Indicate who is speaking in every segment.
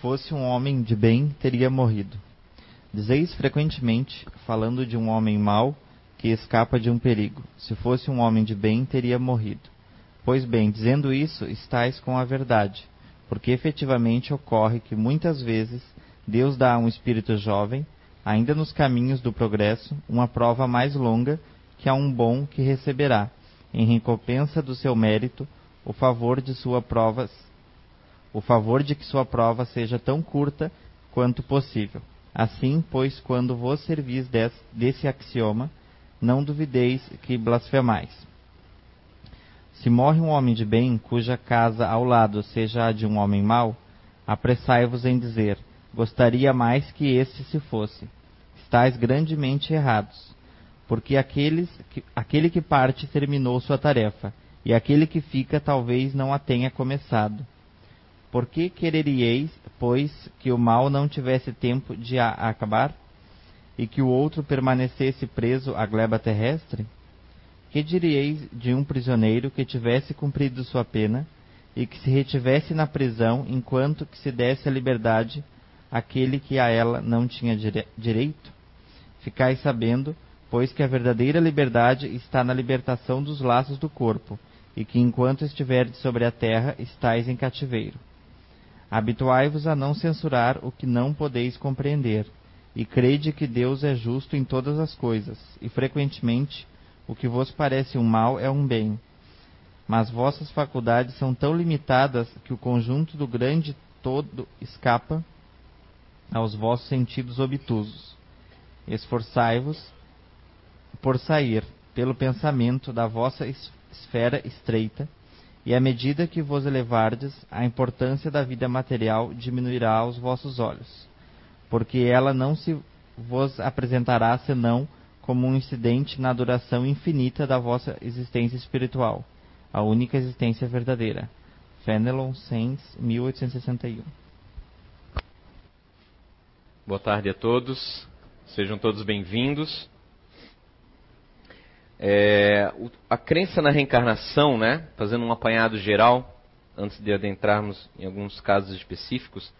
Speaker 1: fosse um homem de bem, teria morrido. Dizeis frequentemente, falando de um homem mau, que escapa de um perigo. Se fosse um homem de bem, teria morrido. Pois bem, dizendo isso, estais com a verdade, porque efetivamente ocorre que muitas vezes Deus dá a um espírito jovem, ainda nos caminhos do progresso, uma prova mais longa que a um bom que receberá, em recompensa do seu mérito, o favor de sua prova, o favor de que sua prova seja tão curta quanto possível. Assim, pois, quando vos servis desse axioma, não duvideis que blasfemais. Se morre um homem de bem, cuja casa ao lado seja a de um homem mau, apressai-vos em dizer: Gostaria mais que este se fosse. Estais grandemente errados, porque aqueles, que, aquele que parte terminou sua tarefa, e aquele que fica talvez não a tenha começado. Por que quereríeis, pois, que o mal não tivesse tempo de a acabar? E que o outro permanecesse preso à gleba terrestre? Que diríeis de um prisioneiro que tivesse cumprido sua pena e que se retivesse na prisão enquanto que se desse a liberdade aquele que a ela não tinha dire direito? Ficai sabendo, pois que a verdadeira liberdade está na libertação dos laços do corpo, e que enquanto estiverdes sobre a terra estáis em cativeiro. Habituai-vos a não censurar o que não podeis compreender, e crede que Deus é justo em todas as coisas, e frequentemente o que vos parece um mal é um bem. Mas vossas faculdades são tão limitadas que o conjunto do grande todo escapa aos vossos sentidos obtusos. Esforçai-vos por sair, pelo pensamento, da vossa esfera estreita e à medida que vos elevardes, a importância da vida material diminuirá aos vossos olhos, porque ela não se vos apresentará senão como um incidente na duração infinita da vossa existência espiritual, a única existência verdadeira. Fenelon Sens, 1861.
Speaker 2: Boa tarde a todos, sejam todos bem-vindos. É, a crença na reencarnação, né, fazendo um apanhado geral, antes de adentrarmos em alguns casos específicos,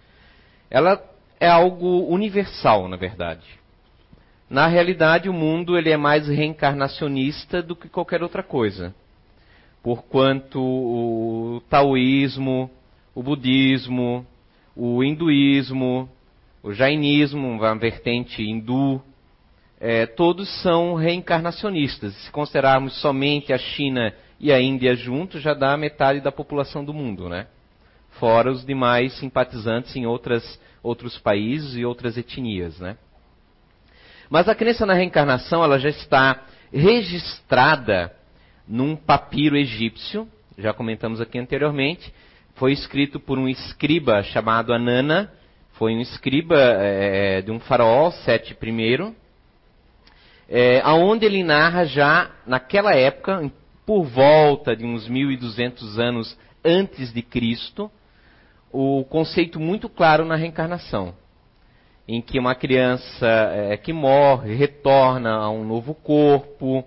Speaker 2: ela é algo universal, na verdade. Na realidade, o mundo ele é mais reencarnacionista do que qualquer outra coisa. Porquanto o taoísmo, o budismo, o hinduísmo, o jainismo, uma vertente hindu, é, todos são reencarnacionistas. Se considerarmos somente a China e a Índia juntos, já dá metade da população do mundo, né? Fora os demais simpatizantes em outras, outros países e outras etnias, né? Mas a crença na reencarnação ela já está registrada num papiro egípcio, já comentamos aqui anteriormente, foi escrito por um escriba chamado Anana, foi um escriba é, de um faraó, Sete I, é, aonde ele narra já naquela época, por volta de uns 1200 anos antes de Cristo, o conceito muito claro na reencarnação, em que uma criança é, que morre retorna a um novo corpo,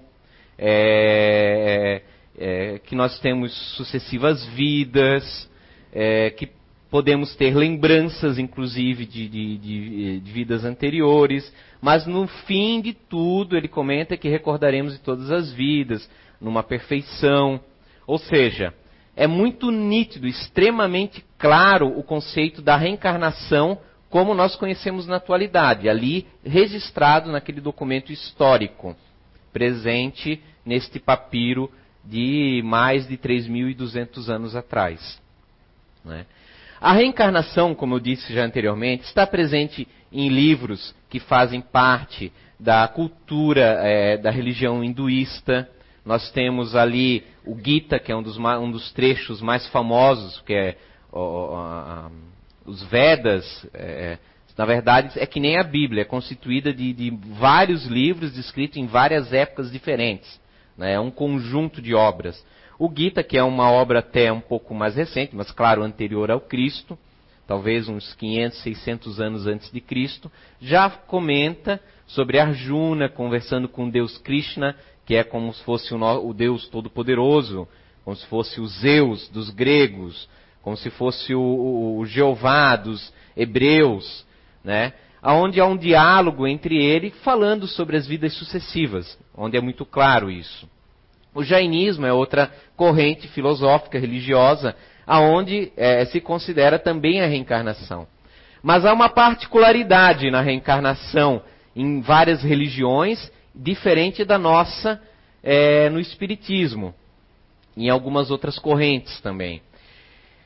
Speaker 2: é, é, que nós temos sucessivas vidas, é, que podemos ter lembranças, inclusive, de, de, de, de vidas anteriores. Mas no fim de tudo, ele comenta que recordaremos de todas as vidas, numa perfeição. Ou seja, é muito nítido, extremamente claro o conceito da reencarnação como nós conhecemos na atualidade, ali registrado naquele documento histórico, presente neste papiro de mais de 3.200 anos atrás. Né? A reencarnação, como eu disse já anteriormente, está presente em livros que fazem parte da cultura é, da religião hinduísta. Nós temos ali o Gita, que é um dos, um dos trechos mais famosos, que é os Vedas. É, na verdade, é que nem a Bíblia, é constituída de, de vários livros escritos em várias épocas diferentes. Né? É um conjunto de obras. O Gita, que é uma obra até um pouco mais recente, mas claro, anterior ao Cristo, talvez uns 500, 600 anos antes de Cristo, já comenta sobre Arjuna conversando com Deus Krishna, que é como se fosse o, Deus Todo-Poderoso, como se fosse o Zeus dos gregos, como se fosse o, Jeová dos hebreus, né? Onde há um diálogo entre ele falando sobre as vidas sucessivas, onde é muito claro isso. O jainismo é outra corrente filosófica religiosa, aonde é, se considera também a reencarnação. Mas há uma particularidade na reencarnação em várias religiões, diferente da nossa é, no Espiritismo, em algumas outras correntes também.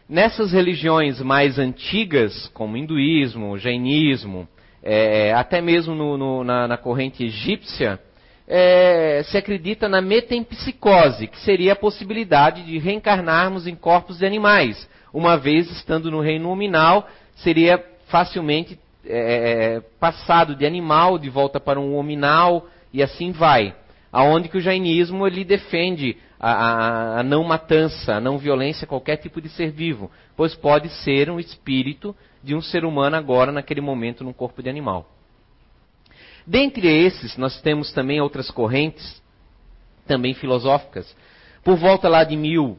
Speaker 2: Nessas religiões mais antigas, como hinduísmo, jainismo, é, até mesmo no, no, na, na, corrente egípcia, é, se acredita na metempsicose, que seria a possibilidade de reencarnarmos em corpos de animais. Uma vez estando no reino nominal, seria facilmente é, passado de animal de volta para um hominal e assim vai. Aonde que o jainismo ele defende a, a, a, não matança, a não violência a qualquer tipo de ser vivo, pois pode ser um espírito de um ser humano agora naquele momento num corpo de animal. Dentre esses, nós temos também outras correntes, também filosóficas. Por volta lá de mil,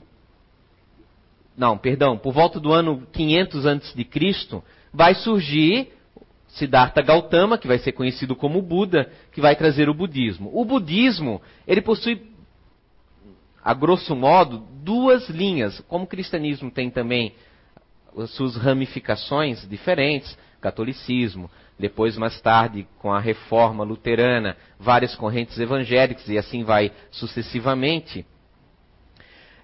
Speaker 2: não, perdão, por volta do ano 500 antes de Cristo, vai surgir Siddhartha Gautama, que vai ser conhecido como Buda, que vai trazer o budismo. O budismo, ele possui, a grosso modo, duas linhas. Como o cristianismo tem também as suas ramificações diferentes, catolicismo, depois mais tarde com a reforma luterana, várias correntes evangélicas e assim vai sucessivamente.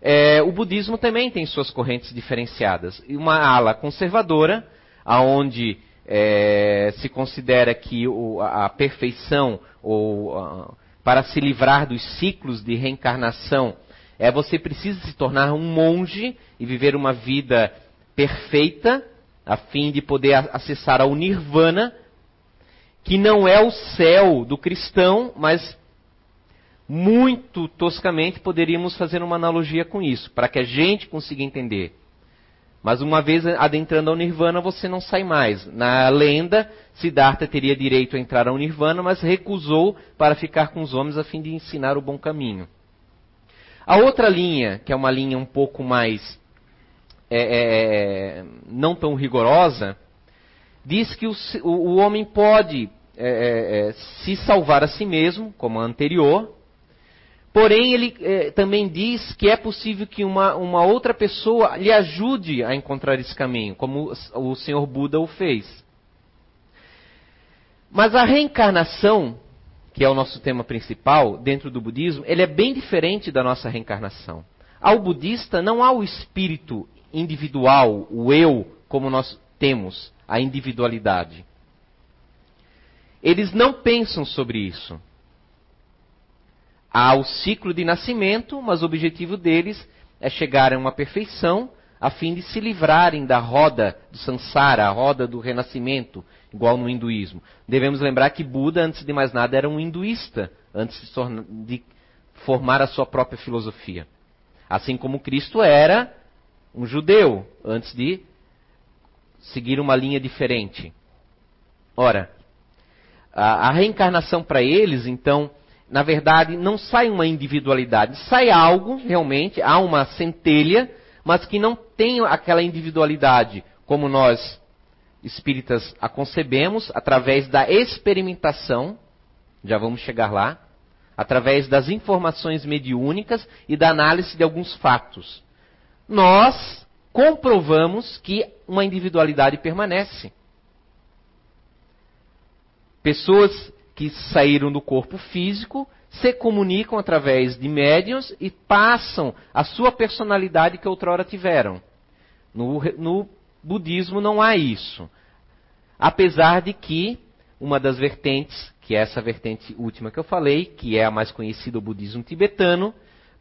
Speaker 2: É, o budismo também tem suas correntes diferenciadas. Uma ala conservadora, aonde é, se considera que o, a, perfeição, ou a, para se livrar dos ciclos de reencarnação, é você precisa se tornar um monge e viver uma vida perfeita, a fim de poder acessar ao nirvana, que não é o céu do cristão, mas muito toscamente poderíamos fazer uma analogia com isso, para que a gente consiga entender. Mas uma vez adentrando ao Nirvana, você não sai mais. Na lenda, Siddhartha teria direito a entrar ao Nirvana, mas recusou para ficar com os homens a fim de ensinar o bom caminho. A outra linha, que é uma linha um pouco mais é, é, não tão rigorosa, diz que o, o, homem pode é, é, é, se salvar a si mesmo, como a anterior, Porém, ele eh, também diz que é possível que uma, uma, outra pessoa lhe ajude a encontrar esse caminho, como o Senhor Buda o fez. Mas a reencarnação, que é o nosso tema principal dentro do budismo, ele é bem diferente da nossa reencarnação. Ao budista não há o espírito individual, o eu, como nós temos, a individualidade. Eles não pensam sobre isso. Há o ciclo de nascimento, mas o objetivo deles é chegar a uma perfeição a fim de se livrarem da roda do samsara, a roda do renascimento, igual no hinduísmo. Devemos lembrar que Buda, antes de mais nada, era um hinduísta, antes de formar a sua própria filosofia. Assim como Cristo era um judeu, antes de seguir uma linha diferente. Ora, a, reencarnação para eles, então, na verdade, não sai uma individualidade, sai algo, realmente, há uma centelha, mas que não tem aquela individualidade como nós espíritas a concebemos, através da experimentação, já vamos chegar lá, através das informações mediúnicas e da análise de alguns fatos. Nós comprovamos que uma individualidade permanece. Pessoas que saíram do corpo físico se comunicam através de médiuns e passam a sua personalidade que outrora tiveram. No, no budismo não há isso. Apesar de que uma das vertentes, que é essa vertente última que eu falei, que é a mais conhecida, o budismo tibetano,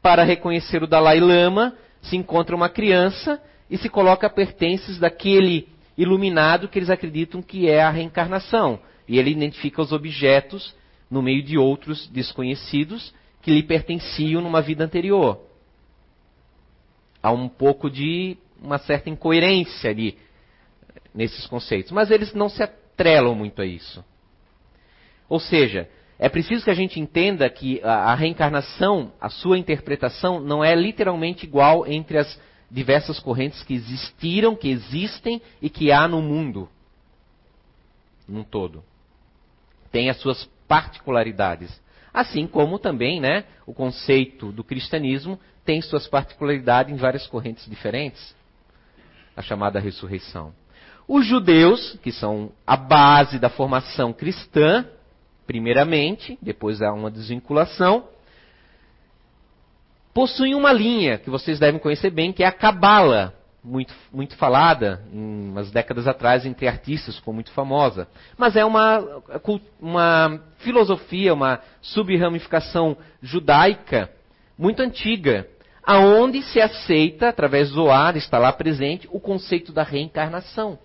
Speaker 2: para reconhecer o Dalai Lama, se encontra uma criança e se coloca pertences daquele iluminado que eles acreditam que é a reencarnação. E ele identifica os objetos no meio de outros desconhecidos que lhe pertenciam numa vida anterior. Há um pouco de uma certa incoerência ali nesses conceitos, mas eles não se atrelam muito a isso. Ou seja, é preciso que a gente entenda que a, reencarnação, a sua interpretação, não é literalmente igual entre as diversas correntes que existiram, que existem e que há no mundo. Num todo. Tem as suas particularidades. Assim como também né, o conceito do cristianismo tem suas particularidades em várias correntes diferentes. A chamada ressurreição. Os judeus, que são a base da formação cristã, primeiramente, depois há uma desvinculação, possuem uma linha que vocês devem conhecer bem, que é a Cabala, muito, muito falada em umas décadas atrás entre artistas, ficou muito famosa. Mas é uma, uma filosofia, uma subramificação judaica muito antiga, aonde se aceita, através do Zohar, está lá presente, o conceito da reencarnação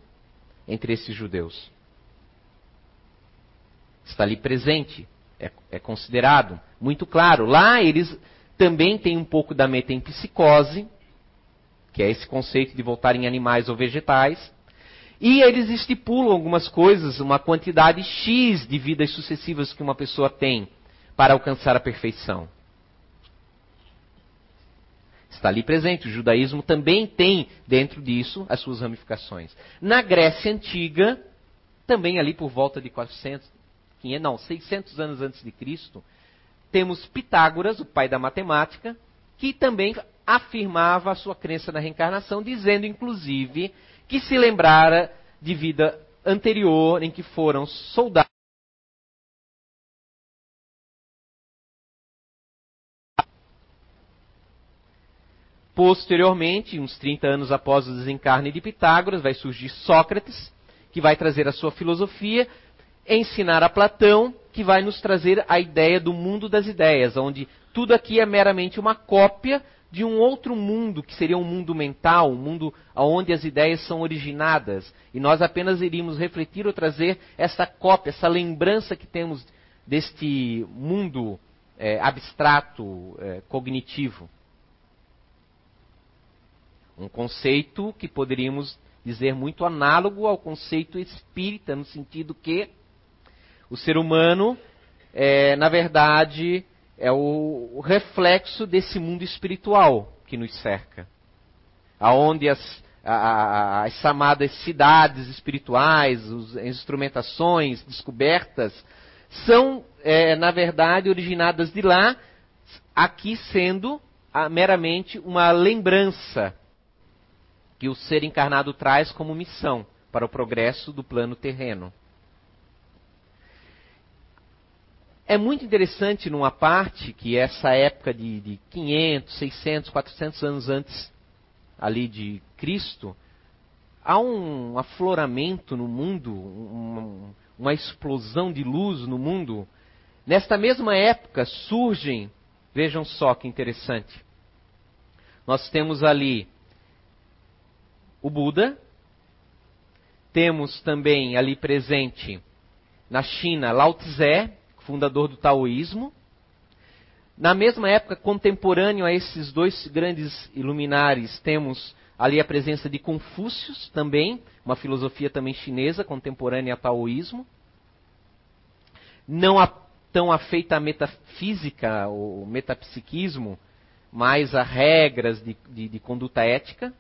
Speaker 2: entre esses judeus. Está ali presente, é, é considerado muito claro. Lá eles também têm um pouco da metempsicose, que é esse conceito de voltar em animais ou vegetais. E eles estipulam algumas coisas, uma quantidade X de vidas sucessivas que uma pessoa tem para alcançar a perfeição. Está ali presente. O judaísmo também tem dentro disso as suas ramificações. Na Grécia Antiga, também ali por volta de 400, 500, não, 600 anos antes de Cristo, temos Pitágoras, o pai da matemática, que também afirmava a sua crença na reencarnação, dizendo inclusive que se lembrara de vida anterior em que foram soldados Posteriormente, uns 30 anos após o desencarne de Pitágoras, vai surgir Sócrates, que vai trazer a sua filosofia, ensinar a Platão, que vai nos trazer a ideia do mundo das ideias, onde tudo aqui é meramente uma cópia de um outro mundo, que seria um mundo mental, um mundo onde as ideias são originadas. E nós apenas iríamos refletir ou trazer essa cópia, essa lembrança que temos deste mundo é, abstrato, é, cognitivo. Um conceito que poderíamos dizer muito análogo ao conceito espírita, no sentido que o ser humano, é, na verdade, é o, reflexo desse mundo espiritual que nos cerca. Aonde as, as chamadas cidades espirituais, as instrumentações descobertas, são, é, na verdade, originadas de lá, aqui sendo meramente uma lembrança que o ser encarnado traz como missão para o progresso do plano terreno. É muito interessante numa parte que essa época de, de 500, 600, 400 anos antes ali de Cristo, há um afloramento no mundo, uma, uma explosão de luz no mundo. Nesta mesma época surgem, vejam só que interessante, nós temos ali o Buda, temos também ali presente na China Lao Tse, fundador do taoísmo. Na mesma época, contemporâneo a esses dois grandes iluminares, temos ali a presença de Confúcio também, uma filosofia também chinesa, contemporânea ao taoísmo. Não tão afeita à metafísica, ou metapsiquismo, mas a regras de, de, de conduta ética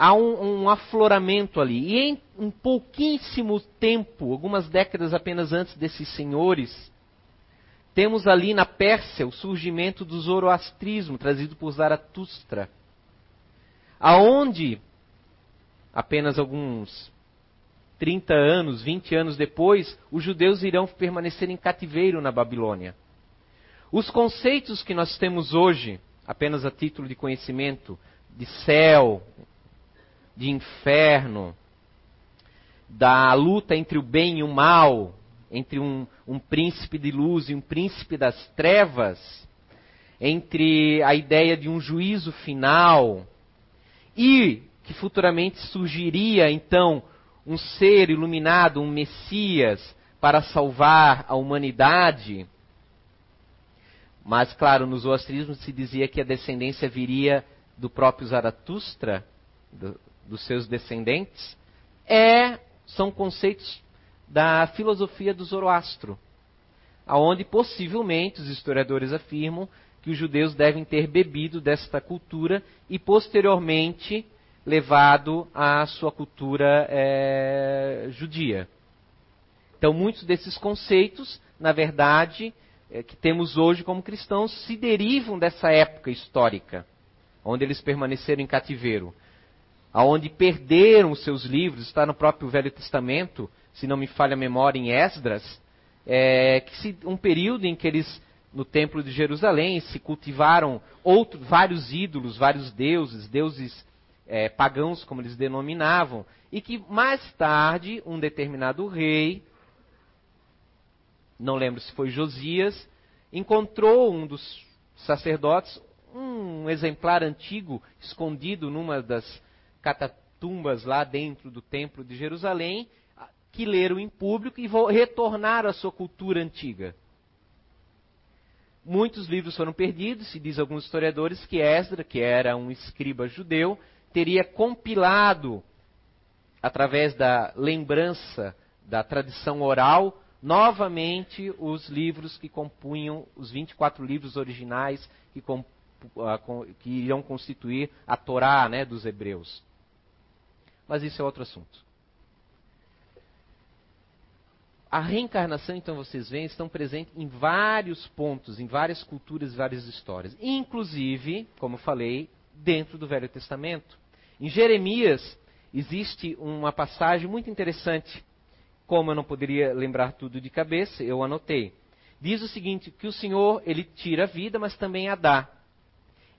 Speaker 2: há um, um, afloramento ali. E em um pouquíssimo tempo, algumas décadas apenas antes desses senhores, temos ali na Pérsia o surgimento do zoroastrismo, trazido por Zaratustra, aonde, apenas alguns 30 anos, 20 anos depois, os judeus irão permanecer em cativeiro na Babilônia. Os conceitos que nós temos hoje, apenas a título de conhecimento, de céu, de inferno, da luta entre o bem e o mal, entre um, um príncipe de luz e um príncipe das trevas, entre a ideia de um juízo final e que futuramente surgiria então um ser iluminado, um Messias para salvar a humanidade. Mas, claro, no zoroastrismo se dizia que a descendência viria do próprio Zaratustra, do, dos seus descendentes, é, são conceitos da filosofia do Zoroastro, aonde possivelmente os historiadores afirmam que os judeus devem ter bebido desta cultura e posteriormente levado à sua cultura é, judia. Então, muitos desses conceitos, na verdade, é, que temos hoje como cristãos, se derivam dessa época histórica, onde eles permaneceram em cativeiro, aonde perderam os seus livros, está no próprio Velho Testamento, se não me falha a memória, em Esdras, é, que se, um período em que eles no templo de Jerusalém se cultivaram outro, vários ídolos, vários deuses, deuses é, pagãos, como eles denominavam, e que mais tarde um determinado rei, não lembro se foi Josias, encontrou um dos sacerdotes um exemplar antigo escondido numa das catatumbas lá dentro do templo de Jerusalém, que leram em público e retornaram à sua cultura antiga. Muitos livros foram perdidos, e diz alguns historiadores que Esdra, que era um escriba judeu, teria compilado, através da lembrança da tradição oral, novamente os livros que compunham os 24 livros originais que, ah, que iriam constituir a Torá né, dos hebreus. Mas isso é outro assunto. A reencarnação, então, vocês veem, estão presentes em vários pontos, em várias culturas, várias histórias. Inclusive, como falei, dentro do Velho Testamento. Em Jeremias existe uma passagem muito interessante. Como eu não poderia lembrar tudo de cabeça, eu anotei. Diz o seguinte, que o Senhor, ele tira a vida, mas também a dá.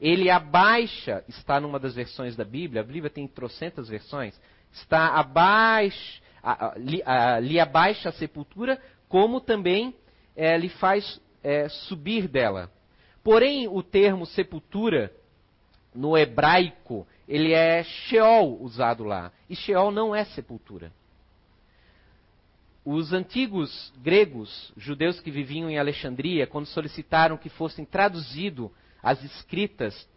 Speaker 2: Ele abaixa, está numa das versões da Bíblia, a Bíblia tem trocentas versões, está abaixo, lhe, lhe abaixa a sepultura, como também é, lhe faz é, subir dela. Porém, o termo sepultura, no hebraico, ele é Sheol usado lá. E Sheol não é sepultura. Os antigos gregos, judeus que viviam em Alexandria, quando solicitaram que fossem traduzido as escritas,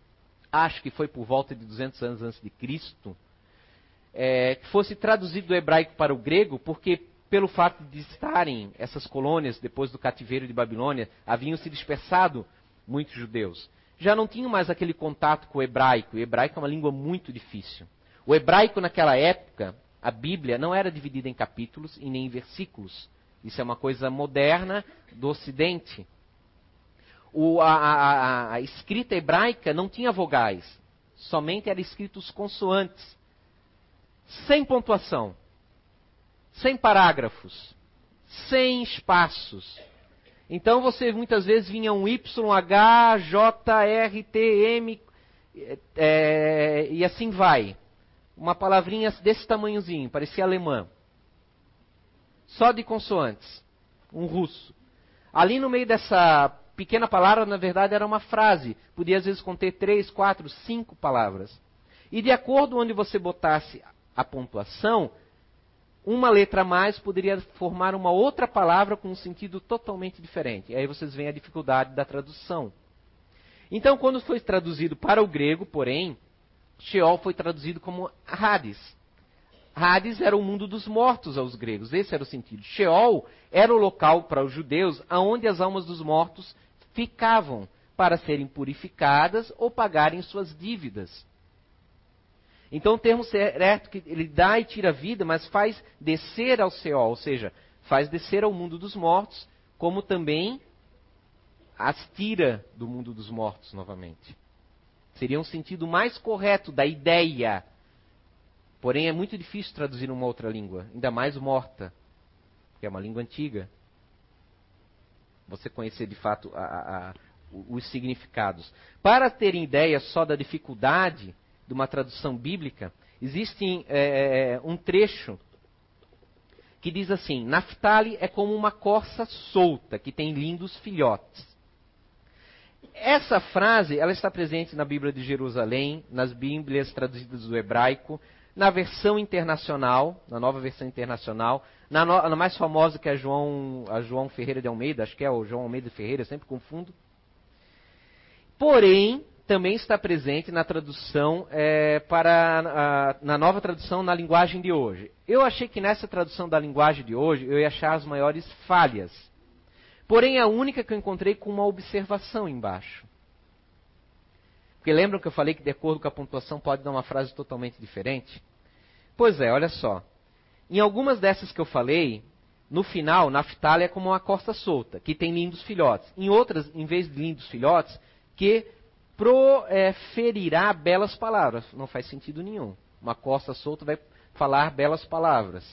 Speaker 2: acho que foi por volta de 200 anos antes de Cristo, é, que fosse traduzido do hebraico para o grego, porque pelo fato de estarem essas colônias depois do cativeiro de Babilônia, haviam se dispersado muitos judeus. Já não tinham mais aquele contato com o hebraico. O hebraico é uma língua muito difícil. O hebraico naquela época, a Bíblia não era dividida em capítulos e nem em versículos. Isso é uma coisa moderna do Ocidente. O, a, a, a, escrita hebraica não tinha vogais, somente eram escritos consoantes sem pontuação, sem parágrafos, sem espaços. Então você muitas vezes vinha um Y, H, J, R, T, M, é, e assim vai. Uma palavrinha desse tamanhozinho, parecia alemã. Só de consoantes. Um russo. Ali no meio dessa pequena palavra, na verdade, era uma frase. Podia às vezes conter três, quatro, cinco palavras. E de acordo onde você botasse a pontuação, uma letra a mais poderia formar uma outra palavra com um sentido totalmente diferente. Aí vocês veem a dificuldade da tradução. Então, quando foi traduzido para o grego, porém, Sheol foi traduzido como Hades. Hades era o mundo dos mortos aos gregos, esse era o sentido. Sheol era o local para os judeus aonde as almas dos mortos ficavam para serem purificadas ou pagarem suas dívidas. Então o termo certo que ele dá e tira a vida, mas faz descer ao céu, ou seja, faz descer ao mundo dos mortos, como também as tira do mundo dos mortos novamente. Seria um sentido mais correto da ideia. Porém, é muito difícil traduzir numa outra língua, ainda mais morta, que é uma língua antiga. Você conhecer de fato a, a, os significados. Para terem ideia só da dificuldade, de uma tradução bíblica, existe é, é, um trecho que diz assim: Naphtali é como uma corça solta que tem lindos filhotes. Essa frase ela está presente na Bíblia de Jerusalém, nas Bíblias traduzidas do hebraico, na versão internacional, na nova versão internacional, na, no, na mais famosa que é a João, a João Ferreira de Almeida, acho que é o João Almeida Ferreira, eu sempre confundo. Porém, também está presente na tradução é, para a, na nova tradução na linguagem de hoje. Eu achei que nessa tradução da linguagem de hoje eu ia achar as maiores falhas. Porém, a única que eu encontrei com uma observação embaixo. Porque lembram que eu falei que de acordo com a pontuação pode dar uma frase totalmente diferente? Pois é, olha só. Em algumas dessas que eu falei, no final, Naftali é como uma costa solta, que tem lindos filhotes. Em outras, em vez de lindos filhotes, que proferirá belas palavras. Não faz sentido nenhum. Uma costa solta vai falar belas palavras.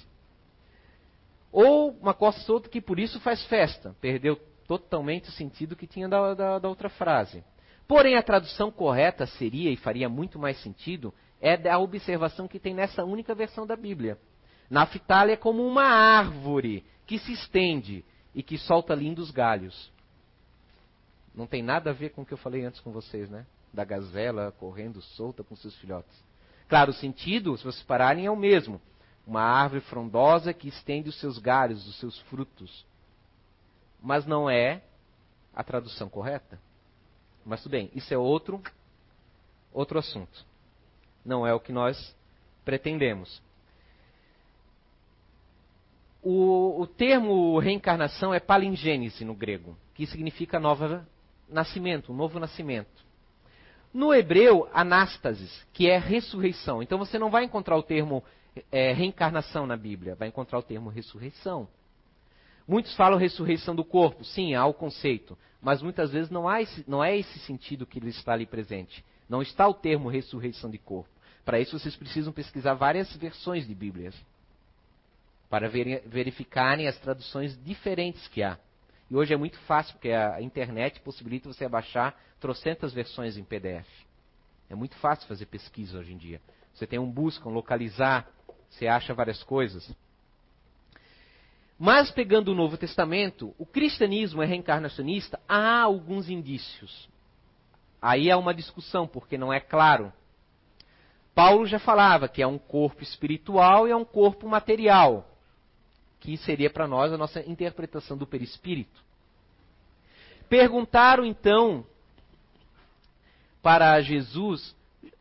Speaker 2: Ou uma costa solta que por isso faz festa. Perdeu totalmente o sentido que tinha da, da, da outra frase. Porém, a tradução correta seria, e faria muito mais sentido, é da observação que tem nessa única versão da Bíblia. Naftali é como uma árvore que se estende e que solta lindos galhos. Não tem nada a ver com o que eu falei antes com vocês, né? Da gazela correndo solta com seus filhotes. Claro, o sentido, se vocês pararem, é o mesmo. Uma árvore frondosa que estende os seus galhos, os seus frutos. Mas não é a tradução correta. Mas tudo bem, isso é outro, outro assunto. Não é o que nós pretendemos. O, o termo reencarnação é palingênese no grego, que significa nova nascimento, um novo nascimento. No hebreu, anástasis, que é ressurreição. Então você não vai encontrar o termo é, reencarnação na Bíblia, vai encontrar o termo ressurreição. Muitos falam ressurreição do corpo, sim, há o conceito, mas muitas vezes não, há esse, não é esse sentido que ele está ali presente. Não está o termo ressurreição de corpo. Para isso vocês precisam pesquisar várias versões de Bíblias para ver, verificarem as traduções diferentes que há. E hoje é muito fácil, porque a internet possibilita você baixar trocentas versões em PDF. É muito fácil fazer pesquisa hoje em dia. Você tem um busca, um localizar, você acha várias coisas. Mas pegando o Novo Testamento, o cristianismo é reencarnacionista, há alguns indícios. Aí há uma discussão, porque não é claro. Paulo já falava que é um corpo espiritual e é um corpo material que seria para nós a nossa interpretação do perispírito. Perguntaram então para Jesus,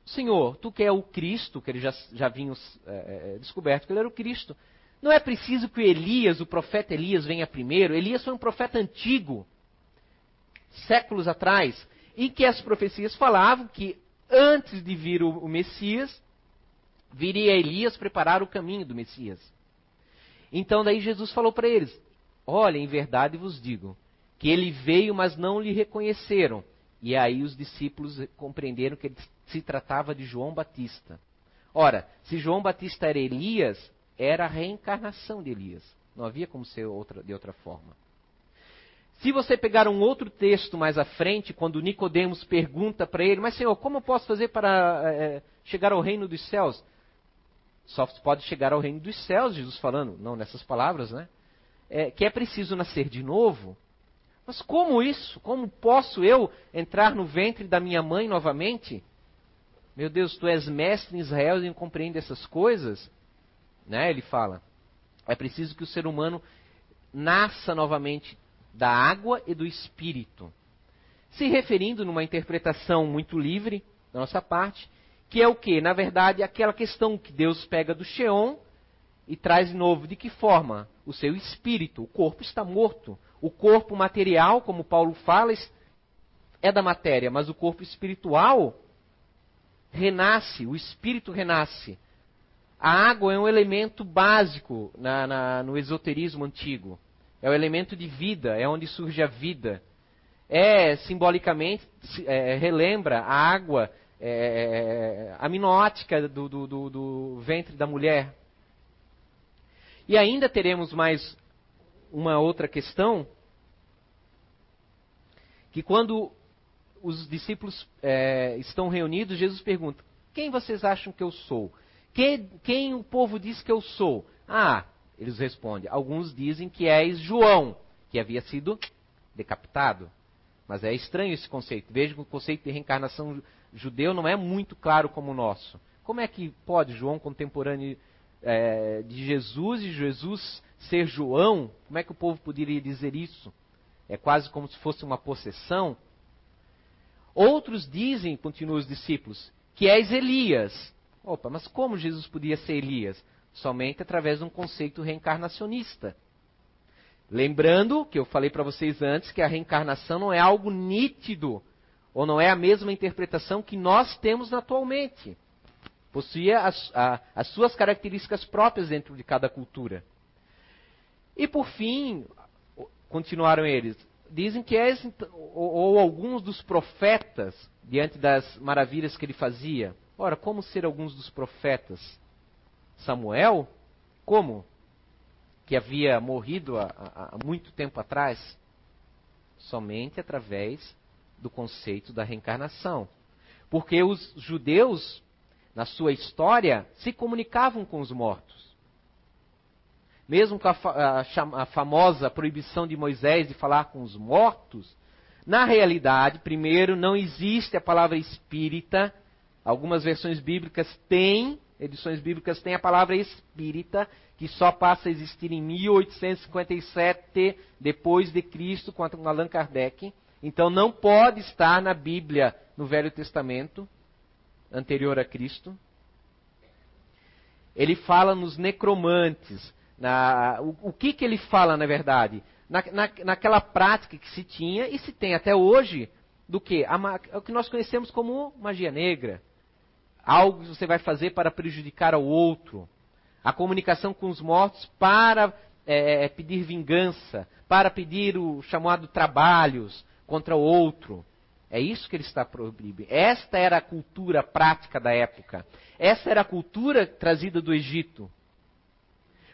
Speaker 2: Senhor, tu que é o Cristo, que eles já, já vinham é, é, descoberto que ele era o Cristo, não é preciso que Elias, o profeta Elias, venha primeiro? Elias foi um profeta antigo, séculos atrás, em que as profecias falavam que antes de vir o, Messias, viria Elias preparar o caminho do Messias. Então daí Jesus falou para eles: Olha, em verdade vos digo, que ele veio, mas não lhe reconheceram. E aí os discípulos compreenderam que se tratava de João Batista. Ora, se João Batista era Elias, era a reencarnação de Elias. Não havia como ser outra, de outra forma. Se você pegar um outro texto mais à frente, quando Nicodemos pergunta para ele, mas Senhor, como eu posso fazer para é, chegar ao reino dos céus? Só pode chegar ao reino dos céus, Jesus falando, não nessas palavras, né? É, que é preciso nascer de novo. Mas como isso? Como posso eu entrar no ventre da minha mãe novamente? Meu Deus, tu és mestre em Israel e compreende essas coisas? Né? Ele fala. É preciso que o ser humano nasça novamente da água e do espírito. Se referindo numa interpretação muito livre da nossa parte, que é o que? Na verdade, aquela questão que Deus pega do Sheon e traz de novo. De que forma? O seu espírito. O corpo está morto. O corpo material, como Paulo fala, é da matéria, mas o corpo espiritual renasce, o espírito renasce. A água é um elemento básico na, na, no esoterismo antigo. É o elemento de vida, é onde surge a vida. É, simbolicamente, é, relembra a água é, aminoótica do, do, do, do ventre da mulher. E ainda teremos mais uma outra questão, que quando os discípulos é, estão reunidos, Jesus pergunta: Quem vocês acham que eu sou? Quem, quem, o povo diz que eu sou? Ah, eles respondem: Alguns dizem que és João, que havia sido decapitado. Mas é estranho esse conceito. Veja que o conceito de reencarnação judeu não é muito claro como o nosso. Como é que pode João, contemporâneo é, de Jesus, e Jesus ser João? Como é que o povo poderia dizer isso? É quase como se fosse uma possessão. Outros dizem, continuam os discípulos, que és Elias. Opa, mas como Jesus podia ser Elias? Somente através de um conceito reencarnacionista. Lembrando que eu falei para vocês antes que a reencarnação não é algo nítido ou não é a mesma interpretação que nós temos atualmente. Possuía as, a, as suas características próprias dentro de cada cultura. E por fim, continuaram eles, dizem que és, ou, ou alguns dos profetas, diante das maravilhas que ele fazia. Ora, como ser alguns dos profetas? Samuel? Como? Que havia morrido há, há, há muito tempo atrás? Somente através do conceito da reencarnação. Porque os judeus, na sua história, se comunicavam com os mortos. Mesmo com a, a, a, famosa proibição de Moisés de falar com os mortos, na realidade, primeiro, não existe a palavra espírita. Algumas versões bíblicas têm, edições bíblicas têm a palavra espírita, que só passa a existir em 1857 depois de Cristo, com Allan Kardec. Então não pode estar na Bíblia no Velho Testamento, anterior a Cristo. Ele fala nos necromantes. Na, o, o que, que ele fala, na verdade? Na, na, naquela prática que se tinha e se tem até hoje, do que? O que nós conhecemos como magia negra. Algo que você vai fazer para prejudicar ao outro. A comunicação com os mortos para é, pedir vingança, para pedir o chamado trabalhos, contra o outro. É isso que ele está proibindo. Esta era a cultura prática da época. Essa era a cultura trazida do Egito.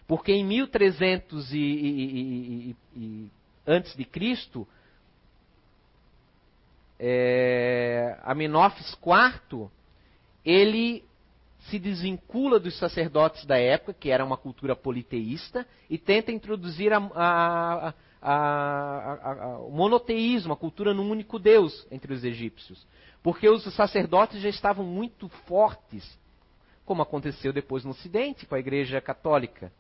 Speaker 2: Porque em 1300 e, e, e, antes de Cristo, é, Amenófis IV, ele se desvincula dos sacerdotes da época, que era uma cultura politeísta, e tenta introduzir a, a, a, o monoteísmo, a cultura num único Deus entre os egípcios. Porque os sacerdotes já estavam muito fortes, como aconteceu depois no Ocidente com a Igreja Católica,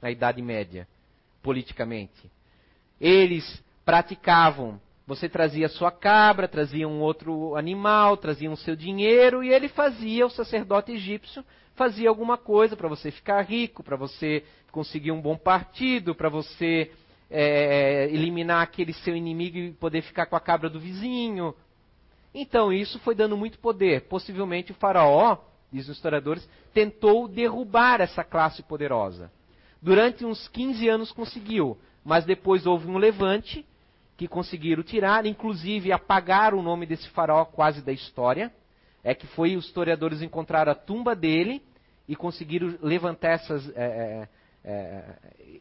Speaker 2: na Idade Média, politicamente. Eles praticavam você trazia sua cabra, trazia um outro animal, trazia o seu dinheiro e ele fazia, o sacerdote egípcio, fazia alguma coisa para você ficar rico, para você conseguir um bom partido, para você é, eliminar aquele seu inimigo e poder ficar com a cabra do vizinho. Então isso foi dando muito poder. Possivelmente o faraó, diz os historiadores, tentou derrubar essa classe poderosa. Durante uns 15 anos conseguiu, mas depois houve um levante que conseguiram tirar, inclusive apagar o nome desse faraó quase da história. É que foi os historiadores encontraram a tumba dele e conseguiram levantar essas, é, é,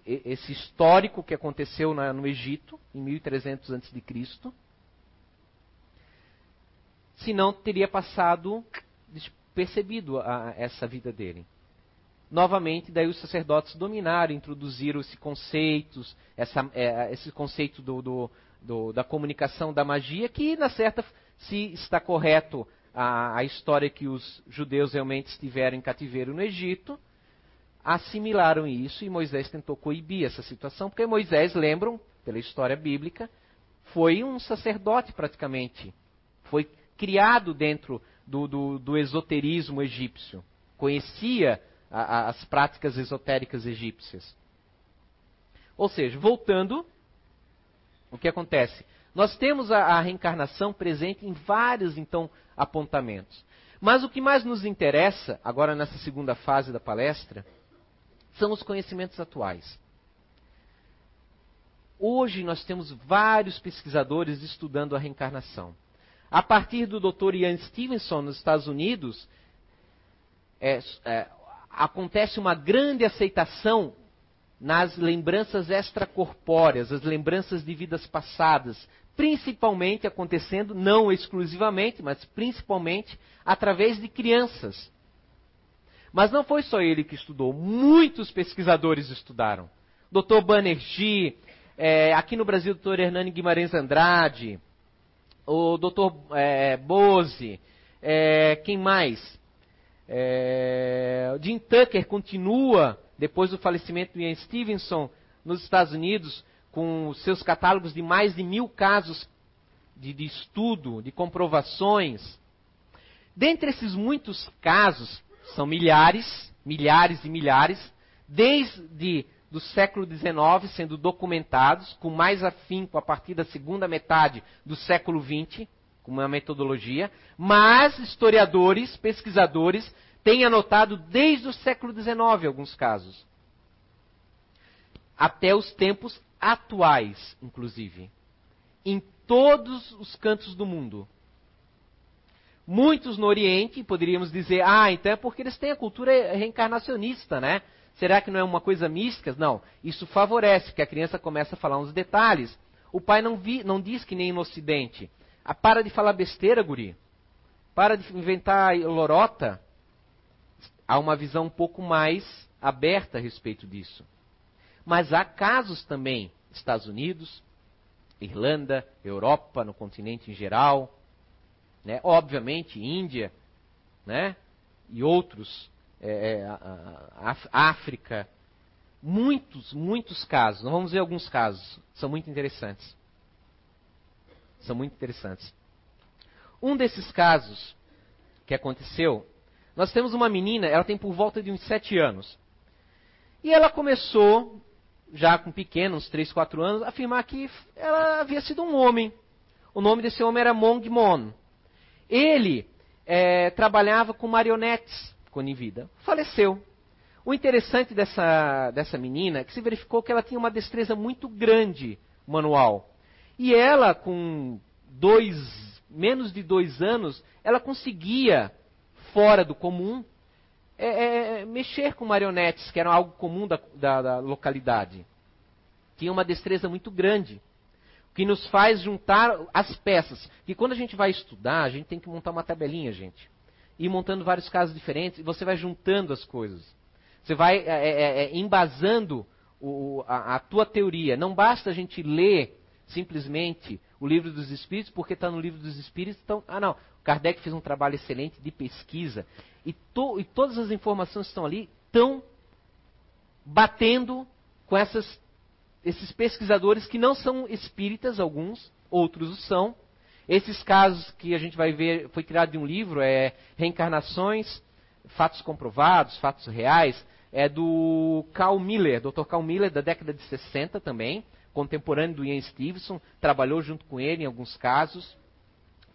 Speaker 2: é esse histórico que aconteceu na, no Egito em 1300 a.C. Senão teria passado despercebido a, essa vida dele novamente, daí os sacerdotes dominaram, introduziram esse conceitos, essa, é, esse conceito do, do, do, da comunicação da magia, que, na certa, se está correto a, a história que os judeus realmente estiveram em cativeiro no Egito, assimilaram isso e Moisés tentou coibir essa situação, porque Moisés, lembram, pela história bíblica, foi um sacerdote praticamente. Foi criado dentro do, do, do esoterismo egípcio. Conhecia a, a, as práticas esotéricas egípcias. Ou seja, voltando, o que acontece? Nós temos a, a reencarnação presente em vários, então, apontamentos. Mas o que mais nos interessa, agora nessa segunda fase da palestra, são os conhecimentos atuais. Hoje nós temos vários pesquisadores estudando a reencarnação. A partir do Dr. Ian Stevenson, nos Estados Unidos, é, é, acontece uma grande aceitação nas lembranças extracorpóreas, as lembranças de vidas passadas, principalmente acontecendo, não exclusivamente, mas principalmente através de crianças. Mas não foi só ele que estudou, muitos pesquisadores estudaram. Dr. Banerjee, é, aqui no Brasil, Dr. Hernani Guimarães Andrade, o Dr. É, Bose, é, quem mais? É, Jim Tucker continua, depois do falecimento de Ian Stevenson, nos Estados Unidos, com seus catálogos de mais de mil casos de, de estudo, de comprovações. Dentre esses muitos casos, são milhares, milhares e milhares, desde do século XIX sendo documentados, com mais afinco a partir da segunda metade do século XX, como uma metodologia, mas historiadores, pesquisadores, têm anotado desde o século XIX alguns casos. Até os tempos atuais, inclusive. Em todos os cantos do mundo. Muitos no Oriente, poderíamos dizer, ah, então é porque eles têm a cultura reencarnacionista, né? Será que não é uma coisa mística? Não. Isso favorece que a criança comece a falar uns detalhes. O pai não, vi, não diz que nem no Ocidente. Ah, para de falar besteira, guri. Para de inventar lorota. Há uma visão um pouco mais aberta a respeito disso. Mas há casos também, Estados Unidos, Irlanda, Europa, no continente em geral, né? obviamente Índia, né? e outros, é, é África, muitos, muitos casos. Nós vamos ver alguns casos, são muito interessantes. São muito interessantes. Um desses casos que aconteceu, nós temos uma menina, ela tem por volta de uns sete anos. E ela começou, já com pequenos, três, quatro anos, a afirmar que ela havia sido um homem. O nome desse homem era Mong Mon. Ele é, trabalhava com marionetes quando em vida. Faleceu. O interessante dessa, dessa menina é que se verificou que ela tinha uma destreza muito grande manual. E ela, com dois, menos de dois anos, ela conseguia, fora do comum, é, é, mexer com marionetes, que eram algo comum da, da, da localidade. Tinha uma destreza muito grande que nos faz juntar as peças. E quando a gente vai estudar, a gente tem que montar uma tabelinha, gente. Ir montando vários casos diferentes e você vai juntando as coisas. Você vai é, é, é, é embasando o, a, a, tua teoria. Não basta a gente ler simplesmente o livro dos Espíritos, porque está no livro dos Espíritos. Então, ah, não. Kardec fez um trabalho excelente de pesquisa. E, to, e todas as informações que estão ali estão batendo com essas esses pesquisadores que não são espíritas, alguns, outros o são. Esses casos que a gente vai ver, foi criado de um livro, é Reencarnações, Fatos Comprovados, Fatos Reais, é do Carl Miller, Dr. Carl Miller, da década de 60 também, contemporâneo do Ian Stevenson, trabalhou junto com ele em alguns casos.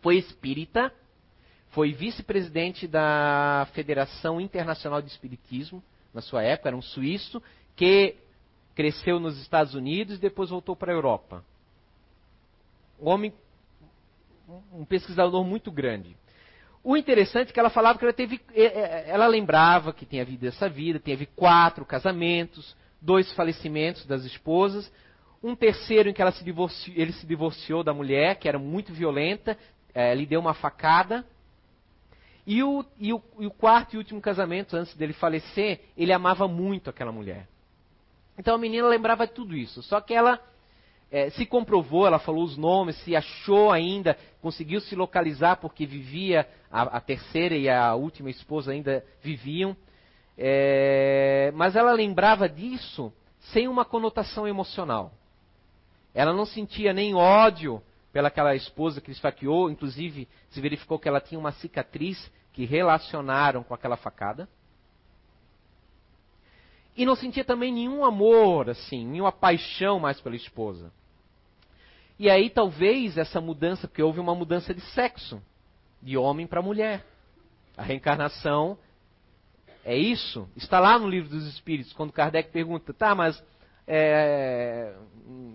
Speaker 2: Foi espírita, foi vice-presidente da Federação Internacional de Espiritismo, na sua época, era um suíço, que cresceu nos Estados Unidos e depois voltou para a Europa. Um homem, um pesquisador muito grande. O interessante é que ela falava que ela teve, é, é, ela lembrava que tinha havido essa vida, teve quatro casamentos, dois falecimentos das esposas, um terceiro em que ela se divorciou, ele se divorciou da mulher, que era muito violenta, é, lhe deu uma facada. E o, e, o, e o quarto e último casamento, antes dele falecer, ele amava muito aquela mulher. Então a menina lembrava tudo isso. Só que ela é, se comprovou, ela falou os nomes, se achou ainda, conseguiu se localizar porque vivia, a, a terceira e a última esposa ainda viviam. É, mas ela lembrava disso sem uma conotação emocional. Ela não sentia nem ódio pelaquela esposa que esfaqueou, inclusive se verificou que ela tinha uma cicatriz que relacionaram com aquela facada. E não sentia também nenhum amor, assim, nenhuma paixão mais pela esposa. E aí talvez essa mudança, porque houve uma mudança de sexo, de homem para mulher. A reencarnação é isso. Está lá no livro dos Espíritos, quando Kardec pergunta, tá, mas é,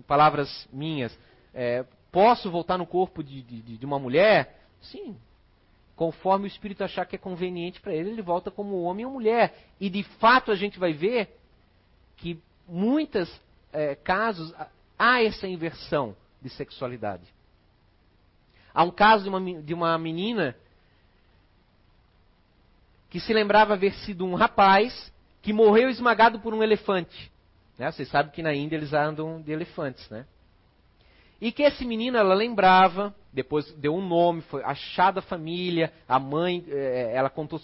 Speaker 2: palavras minhas, é, posso voltar no corpo de, de, de uma mulher? Sim, Conforme o espírito achar que é conveniente para ele, ele volta como homem ou mulher. E de fato a gente vai ver que muitos é, casos há essa inversão de sexualidade. Há um caso de uma, de uma menina que se lembrava haver sido um rapaz que morreu esmagado por um elefante. Né? Vocês sabem que na Índia eles andam de elefantes, né? E que esse menino ela lembrava, depois deu um nome, foi achada a família, a mãe, eh, ela contou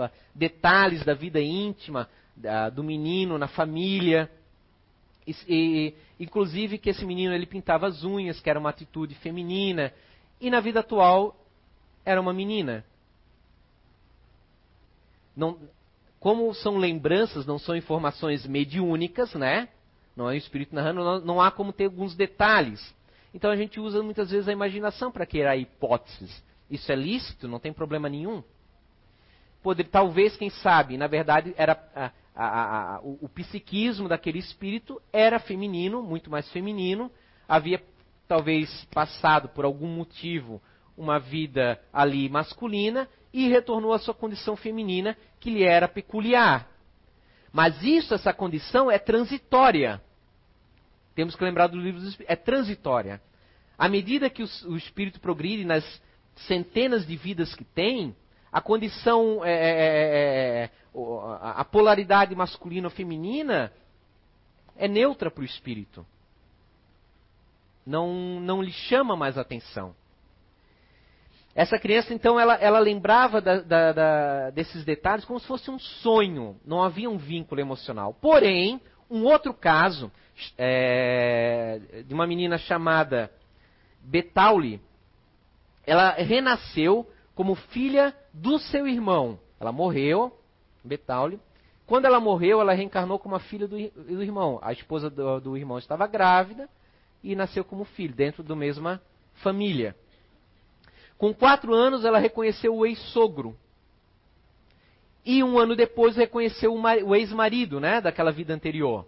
Speaker 2: ah, detalhes da vida íntima do menino na família. E, e, inclusive que esse menino ele pintava as unhas, que era uma atitude feminina. E na vida atual era uma menina. Não, como são lembranças, não são informações mediúnicas, né? Não é o espírito narrando, não, não há como ter alguns detalhes. Então a gente usa muitas vezes a imaginação para criar hipóteses. Isso é lícito, não tem problema nenhum. Poder, talvez, quem sabe, na verdade, era a, a, a, o, o psiquismo daquele espírito era feminino, muito mais feminino, havia talvez passado por algum motivo uma vida ali masculina e retornou à sua condição feminina que lhe era peculiar. Mas isso, essa condição é transitória. Temos que lembrar do livro dos Espíritos. É transitória. À medida que o, o espírito progride nas centenas de vidas que tem, a condição, é, é, é, é a polaridade masculina ou feminina é neutra para o espírito. Não, não lhe chama mais atenção. Essa criança, então, ela, ela lembrava da, da, da, desses detalhes como se fosse um sonho. Não havia um vínculo emocional. Porém, um outro caso é, de uma menina chamada Betauli, ela renasceu como filha do seu irmão. Ela morreu, Betauli. Quando ela morreu, ela reencarnou como a filha do, do irmão. A esposa do, do irmão estava grávida e nasceu como filho, dentro da mesma família. Com quatro anos, ela reconheceu o ex-sogro. E um ano depois reconheceu o ex-marido, né, daquela vida anterior.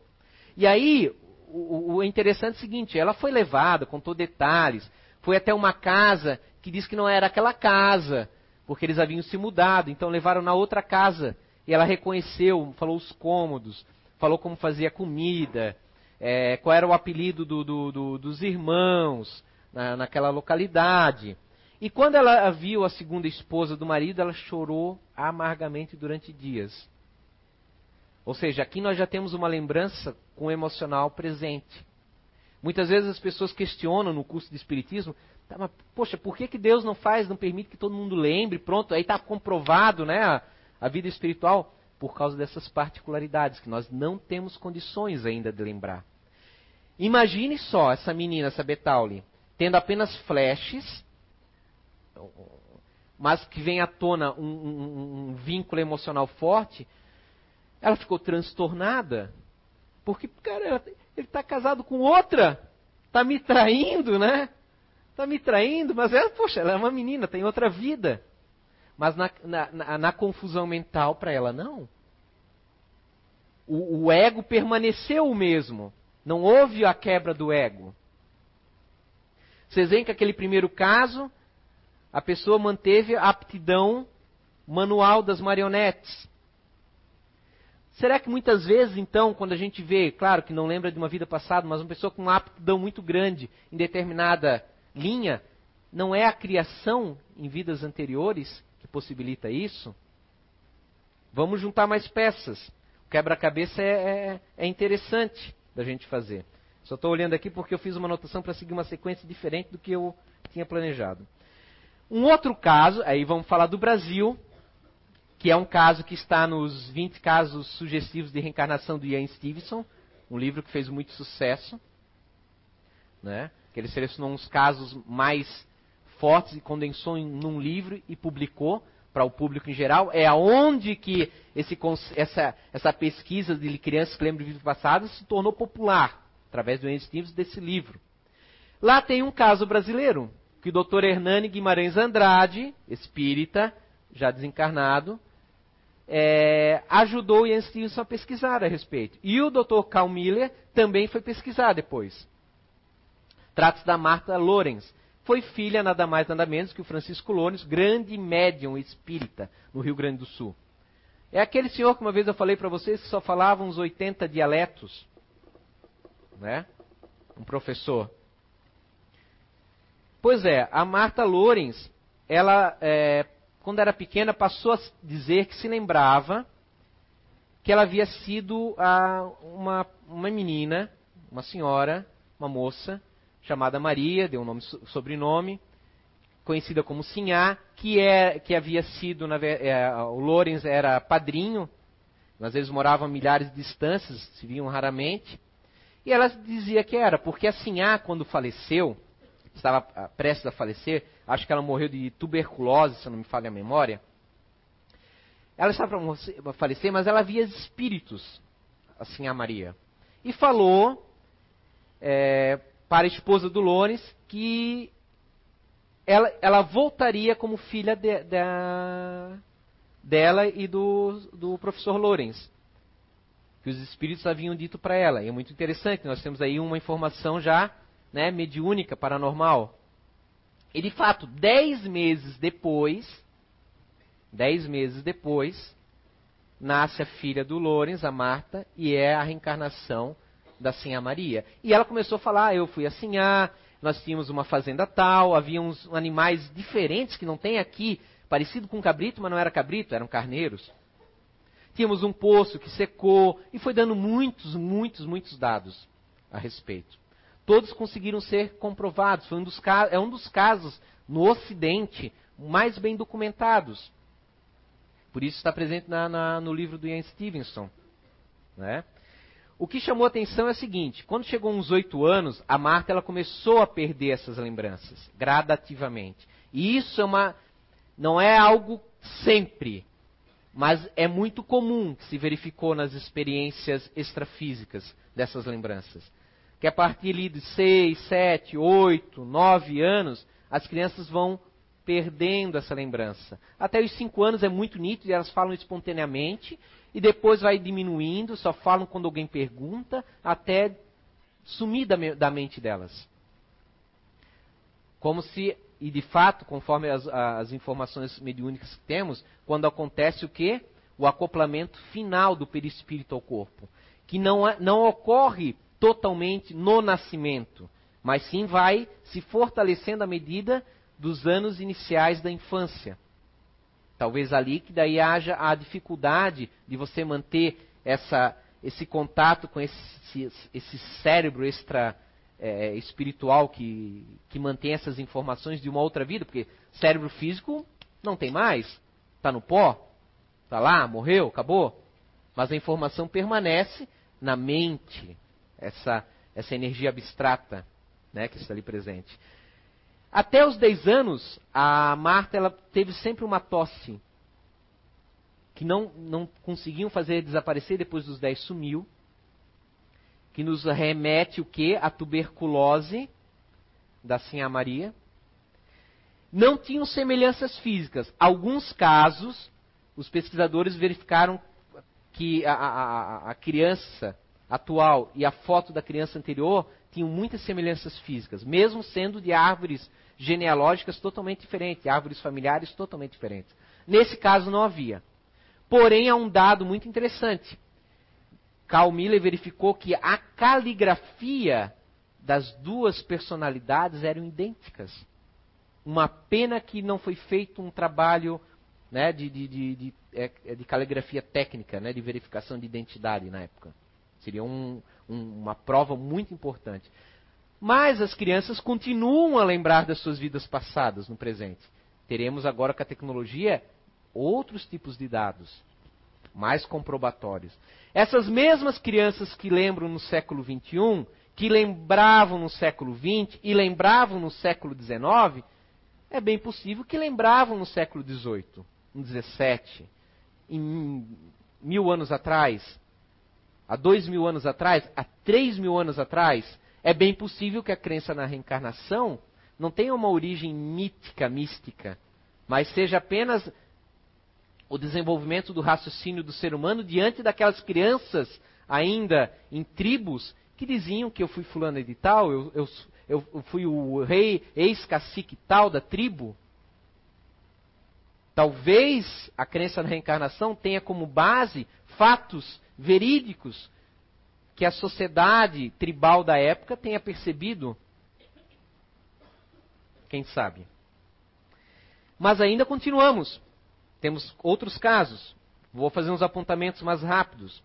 Speaker 2: E aí, o, o interessante é o seguinte: ela foi levada, contou detalhes, foi até uma casa que diz que não era aquela casa, porque eles haviam se mudado, então levaram na outra casa. E ela reconheceu, falou os cômodos, falou como fazia comida, é, qual era o apelido do, do, do, dos irmãos na, naquela localidade. E quando ela viu a segunda esposa do marido, ela chorou amargamente durante dias. Ou seja, aqui nós já temos uma lembrança com o emocional presente. Muitas vezes as pessoas questionam no curso de Espiritismo, tá, mas, poxa, por que, que Deus não faz, não permite que todo mundo lembre? Pronto, aí está comprovado né, a, a vida espiritual por causa dessas particularidades que nós não temos condições ainda de lembrar. Imagine só essa menina, essa Betauli, tendo apenas flashes mas que vem à tona um, um, um vínculo emocional forte, ela ficou transtornada. Porque, cara, ele está casado com outra, está me traindo, né? Está me traindo, mas ela, poxa, ela é uma menina, tem outra vida. Mas na, na, na, na confusão mental para ela, não. O, o ego permaneceu o mesmo. Não houve a quebra do ego. Vocês veem que aquele primeiro caso, a pessoa manteve a aptidão manual das marionetes. Será que muitas vezes, então, quando a gente vê, claro que não lembra de uma vida passada, mas uma pessoa com uma aptidão muito grande em determinada linha, não é a criação em vidas anteriores que possibilita isso? Vamos juntar mais peças. O quebra-cabeça é, é, é interessante da gente fazer. Só estou olhando aqui porque eu fiz uma anotação para seguir uma sequência diferente do que eu tinha planejado. Um outro caso, aí vamos falar do Brasil, que é um caso que está nos 20 casos sugestivos de reencarnação do Ian Stevenson, um livro que fez muito sucesso, né? que ele selecionou uns casos mais fortes e condensou em num livro e publicou para o público em geral. É aonde que esse, essa, essa pesquisa de crianças que lembram de vidas passadas se tornou popular, através do Ian Stevenson desse livro. Lá tem um caso brasileiro, que o Dr. Hernani Guimarães Andrade, espírita, já desencarnado, é, ajudou Ian Stevenson a pesquisar a respeito. E o Dr. Carl Miller também foi pesquisar depois. Trata-se da Marta Lorenz. Foi filha nada mais nada menos que o Francisco Lorenz, grande médium espírita no Rio Grande do Sul. É aquele senhor que uma vez eu falei para vocês que só falava uns 80 dialetos. Né? Um professor. Pois é, a Marta Lorenz, ela, é, quando era pequena, passou a dizer que se lembrava que ela havia sido a, uma, uma menina, uma senhora, uma moça, chamada Maria, deu um nome, sobrenome, conhecida como Sinhá, que, é, que havia sido, na, é, o Lorenz era padrinho, às vezes moravam a milhares de distâncias, se viam raramente, e ela dizia que era, porque a Sinhá, quando faleceu, estava ah, prestes a falecer, acho que ela morreu de tuberculose, se não me falha a memória. Ela estava para falecer, mas ela via espíritos, assim a Maria. E falou é, para a esposa do Lones que ela, ela voltaria como filha de, de, dela e do, do professor Lorenz. Que os espíritos haviam dito para ela. E é muito interessante, nós temos aí uma informação já né, mediúnica, paranormal. E de fato, dez meses depois, dez meses depois, nasce a filha do Lorenz, a Marta, e é a reencarnação da Sinha Maria. E ela começou a falar, ah, eu fui a Sinhá, nós tínhamos uma fazenda tal, havia uns animais diferentes que não tem aqui, parecido com cabrito, mas não era cabrito, eram carneiros. Tínhamos um poço que secou e foi dando muitos, muitos, muitos dados a respeito. Todos conseguiram ser comprovados. Um dos, é um dos casos no Ocidente mais bem documentados. Por isso está presente na, na, no livro do Ian Stevenson. Né? O que chamou atenção é o seguinte: quando chegou uns oito anos, a Marta ela começou a perder essas lembranças gradativamente. E isso é uma, não é algo sempre, mas é muito comum que se verificou nas experiências extrafísicas dessas lembranças. Que a partir de seis, sete, oito, nove anos, as crianças vão perdendo essa lembrança. Até os cinco anos é muito nítido e elas falam espontaneamente e depois vai diminuindo, só falam quando alguém pergunta, até sumir da, da mente delas. Como se, e de fato, conforme as, as informações mediúnicas que temos, quando acontece o quê? O acoplamento final do perispírito ao corpo. Que não, não ocorre totalmente no nascimento, mas sim vai se fortalecendo à medida dos anos iniciais da infância. Talvez ali que daí haja a dificuldade de você manter essa, esse contato com esse, esse cérebro extra é, espiritual que, que mantém essas informações de uma outra vida, porque cérebro físico não tem mais, está no pó, está lá, morreu, acabou. Mas a informação permanece na mente, essa, essa energia abstrata né, que está ali presente. Até os 10 anos, a Marta ela teve sempre uma tosse que não, não conseguiam fazer desaparecer, depois dos 10 sumiu, que nos remete o que? A tuberculose da Sinha Maria. Não tinham semelhanças físicas. Alguns casos, os pesquisadores verificaram que a, a, a criança atual e a foto da criança anterior tinham muitas semelhanças físicas, mesmo sendo de árvores genealógicas totalmente diferentes, árvores familiares totalmente diferentes. Nesse caso não havia. Porém, há um dado muito interessante. Carl Miller verificou que a caligrafia das duas personalidades eram idênticas. Uma pena que não foi feito um trabalho né, de, de, de, de, é, de caligrafia técnica, né, de verificação de identidade na época. Seria um, um, uma prova muito importante. Mas as crianças continuam a lembrar das suas vidas passadas no presente. Teremos agora com a tecnologia outros tipos de dados, mais comprobatórios. Essas mesmas crianças que lembram no século XXI, que lembravam no século XX e lembravam no século XIX, é bem possível que lembravam no século XVIII, no XVII, em mil anos atrás, há dois mil anos atrás, há três mil anos atrás, é bem possível que a crença na reencarnação não tenha uma origem mítica, mística, mas seja apenas o desenvolvimento do raciocínio do ser humano diante daquelas crianças ainda em tribos que diziam que eu fui fulano de tal, eu, eu, eu fui o rei, ex-cacique tal da tribo. Talvez a crença na reencarnação tenha como base fatos verídicos que a sociedade tribal da época tenha percebido. Quem sabe? Mas ainda continuamos. Temos outros casos. Vou fazer uns apontamentos mais rápidos.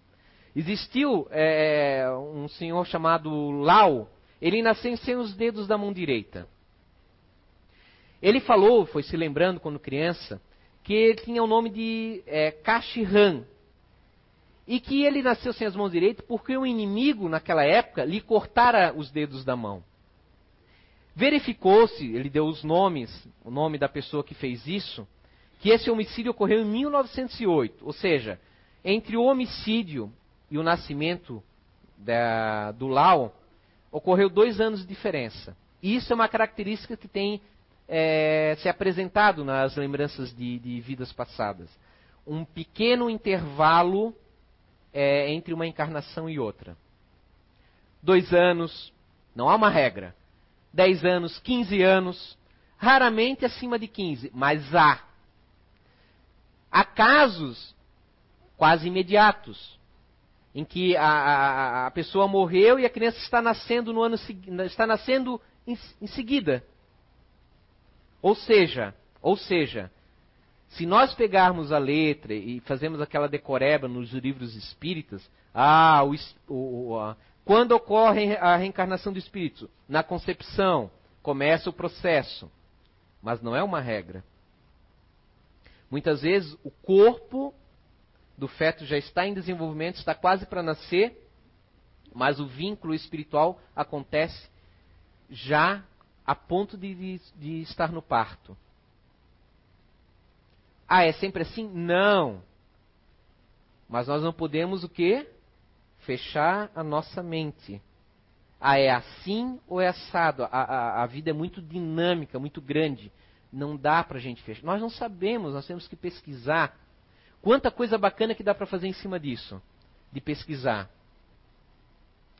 Speaker 2: Existiu é, um senhor chamado Lau. Ele nasceu sem os dedos da mão direita. Ele falou, foi se lembrando quando criança, que tinha o nome de é, Kashihan, e que ele nasceu sem as mãos direitas porque o inimigo, naquela época, lhe cortara os dedos da mão. Verificou-se, ele deu os nomes, o nome da pessoa que fez isso, que esse homicídio ocorreu em 1908. Ou seja, entre o homicídio e o nascimento da, do Lau, ocorreu dois anos de diferença. E isso é uma característica que tem é, se apresentado nas lembranças de, de, vidas passadas. Um pequeno intervalo é, entre uma encarnação e outra. Dois anos, não há uma regra. Dez anos, quinze anos, raramente acima de quinze, mas há. Há casos quase imediatos em que a, a, a, pessoa morreu e a criança está nascendo no ano está nascendo em, em seguida. Ou seja, ou seja, se nós pegarmos a letra e fazemos aquela decoreba nos livros espíritas, ah, o, o, a, quando ocorre a reencarnação do espírito? Na concepção, começa o processo. Mas não é uma regra. Muitas vezes o corpo do feto já está em desenvolvimento, está quase para nascer, mas o vínculo espiritual acontece já a ponto de, de, de estar no parto. Ah, é sempre assim? Não. Mas nós não podemos o quê? Fechar a nossa mente. Ah, é assim ou é assado? A, a, a vida é muito dinâmica, muito grande. Não dá para a gente fechar. Nós não sabemos, nós temos que pesquisar. Quanta coisa bacana que dá para fazer em cima disso, de pesquisar.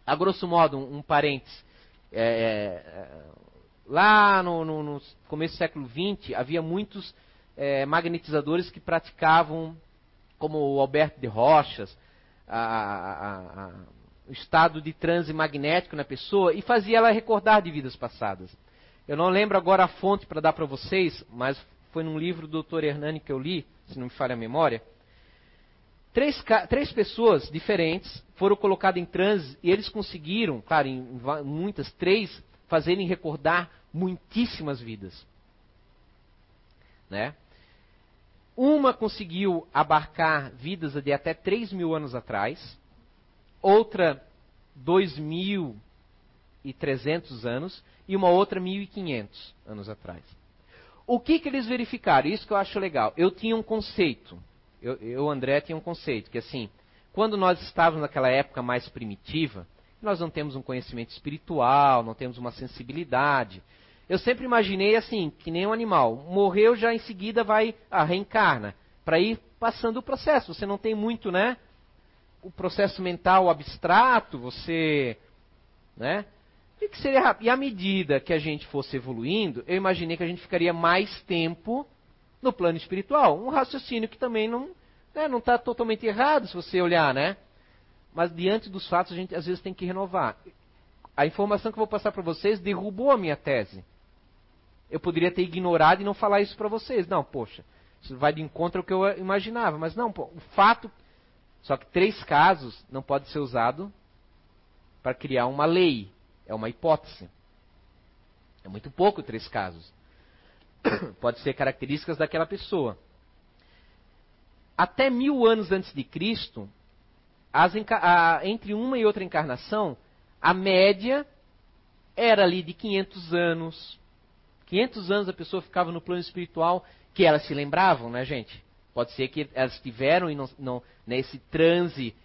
Speaker 2: A grosso modo, um, um parênteses. É, é, lá no, no, no, começo do século XX, havia muitos é, magnetizadores que praticavam, como o Alberto de Rochas, a, a, a, o estado de transe magnético na pessoa e fazia ela recordar de vidas passadas. Eu não lembro agora a fonte para dar para vocês, mas foi num livro do Dr. Hernani que eu li, se não me falha a memória. Três, três pessoas diferentes foram colocadas em transe e eles conseguiram, claro, em muitas, três, fazerem recordar muitíssimas vidas. Né? Uma conseguiu abarcar vidas de até 3 mil anos atrás, outra 2.300 anos e uma outra 1.500 anos atrás. O que, que eles verificaram? Isso que eu acho legal. Eu tinha um conceito, eu, eu André, tinha um conceito, que assim, quando nós estávamos naquela época mais primitiva, nós não temos um conhecimento espiritual, não temos uma sensibilidade. Eu sempre imaginei assim, que nem um animal. Morreu, já em seguida vai, ah, reencarna. Para ir passando o processo. Você não tem muito, né? O processo mental abstrato, você. Né? E que seria rápido. E à medida que a gente fosse evoluindo, eu imaginei que a gente ficaria mais tempo no plano espiritual. Um raciocínio que também não né, não está totalmente errado se você olhar, né? Mas diante dos fatos a gente às vezes tem que renovar. A informação que eu vou passar para vocês derrubou a minha tese. Eu poderia ter ignorado e não falar isso para vocês. Não, poxa, isso vai de encontro ao que eu imaginava. Mas não, pô, o fato. Só que três casos não pode ser usado para criar uma lei. É uma hipótese. É muito pouco três casos. pode ser características daquela pessoa. Até mil anos antes de Cristo, a, entre uma e outra encarnação, a média era ali de 500 anos. 500 anos a pessoa ficava no plano espiritual, que elas se lembravam, né, gente? Pode ser que elas tiveram e não, não, nesse transe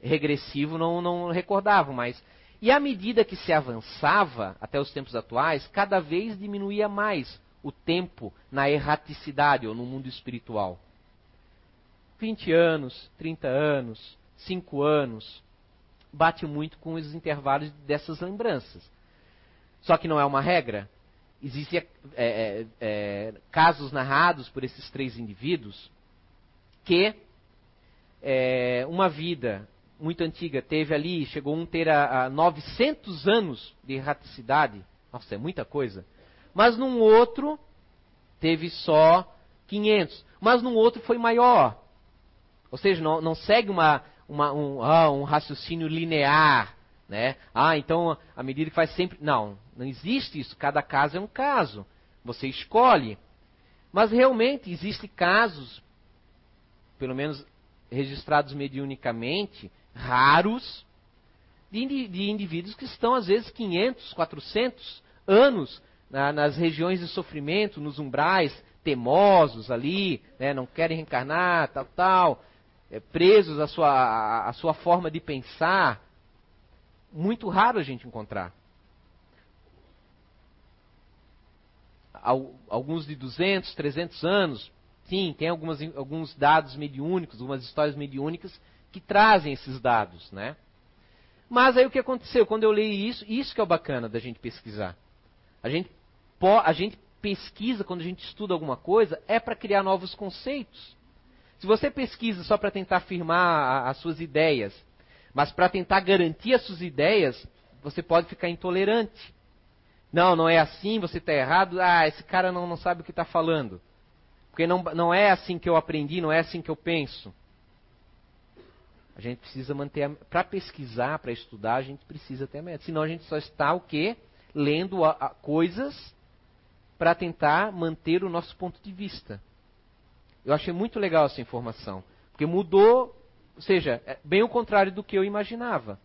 Speaker 2: regressivo não, não recordavam, mas. E à medida que se avançava, até os tempos atuais, cada vez diminuía mais o tempo na erraticidade ou no mundo espiritual. 20 anos, 30 anos, cinco anos, bate muito com os intervalos dessas lembranças. Só que não é uma regra. Existem é, é, é, casos narrados por esses três indivíduos que é, uma vida muito antiga teve ali, chegou um ter a, a 900 anos de erraticidade. Nossa, é muita coisa. Mas num outro teve só 500. Mas num outro foi maior. Ou seja, não, não segue uma, uma, um, ah, um raciocínio linear. Né? Ah, então a medida que faz sempre. Não, não existe isso. Cada caso é um caso. Você escolhe. Mas realmente existem casos, pelo menos registrados mediunicamente, raros, de, de indivíduos que estão às vezes 500, 400 anos na, nas regiões de sofrimento, nos umbrais, temosos ali, né, não querem reencarnar, tal, tal é, presos à sua, à sua forma de pensar, muito raro a gente encontrar. Alguns de 200, 300 anos, sim, tem algumas, alguns dados mediúnicos, algumas histórias mediúnicas que trazem esses dados, né? Mas aí o que aconteceu? Quando eu leio isso, isso que é o bacana da gente pesquisar. A gente, a gente pesquisa, quando a gente estuda alguma coisa, é para criar novos conceitos. Se você pesquisa só para tentar afirmar as suas ideias, mas para tentar garantir as suas ideias, você pode ficar intolerante. Não, não é assim, você está errado. Ah, esse cara não, não sabe o que está falando. Porque não, não é assim que eu aprendi, não é assim que eu penso. A gente precisa manter. Para pesquisar, para estudar, a gente precisa ter a meta. Senão a gente só está o quê? Lendo a, a, coisas para tentar manter o nosso ponto de vista. Eu achei muito legal essa informação. Porque mudou, ou seja, é bem o contrário do que eu imaginava.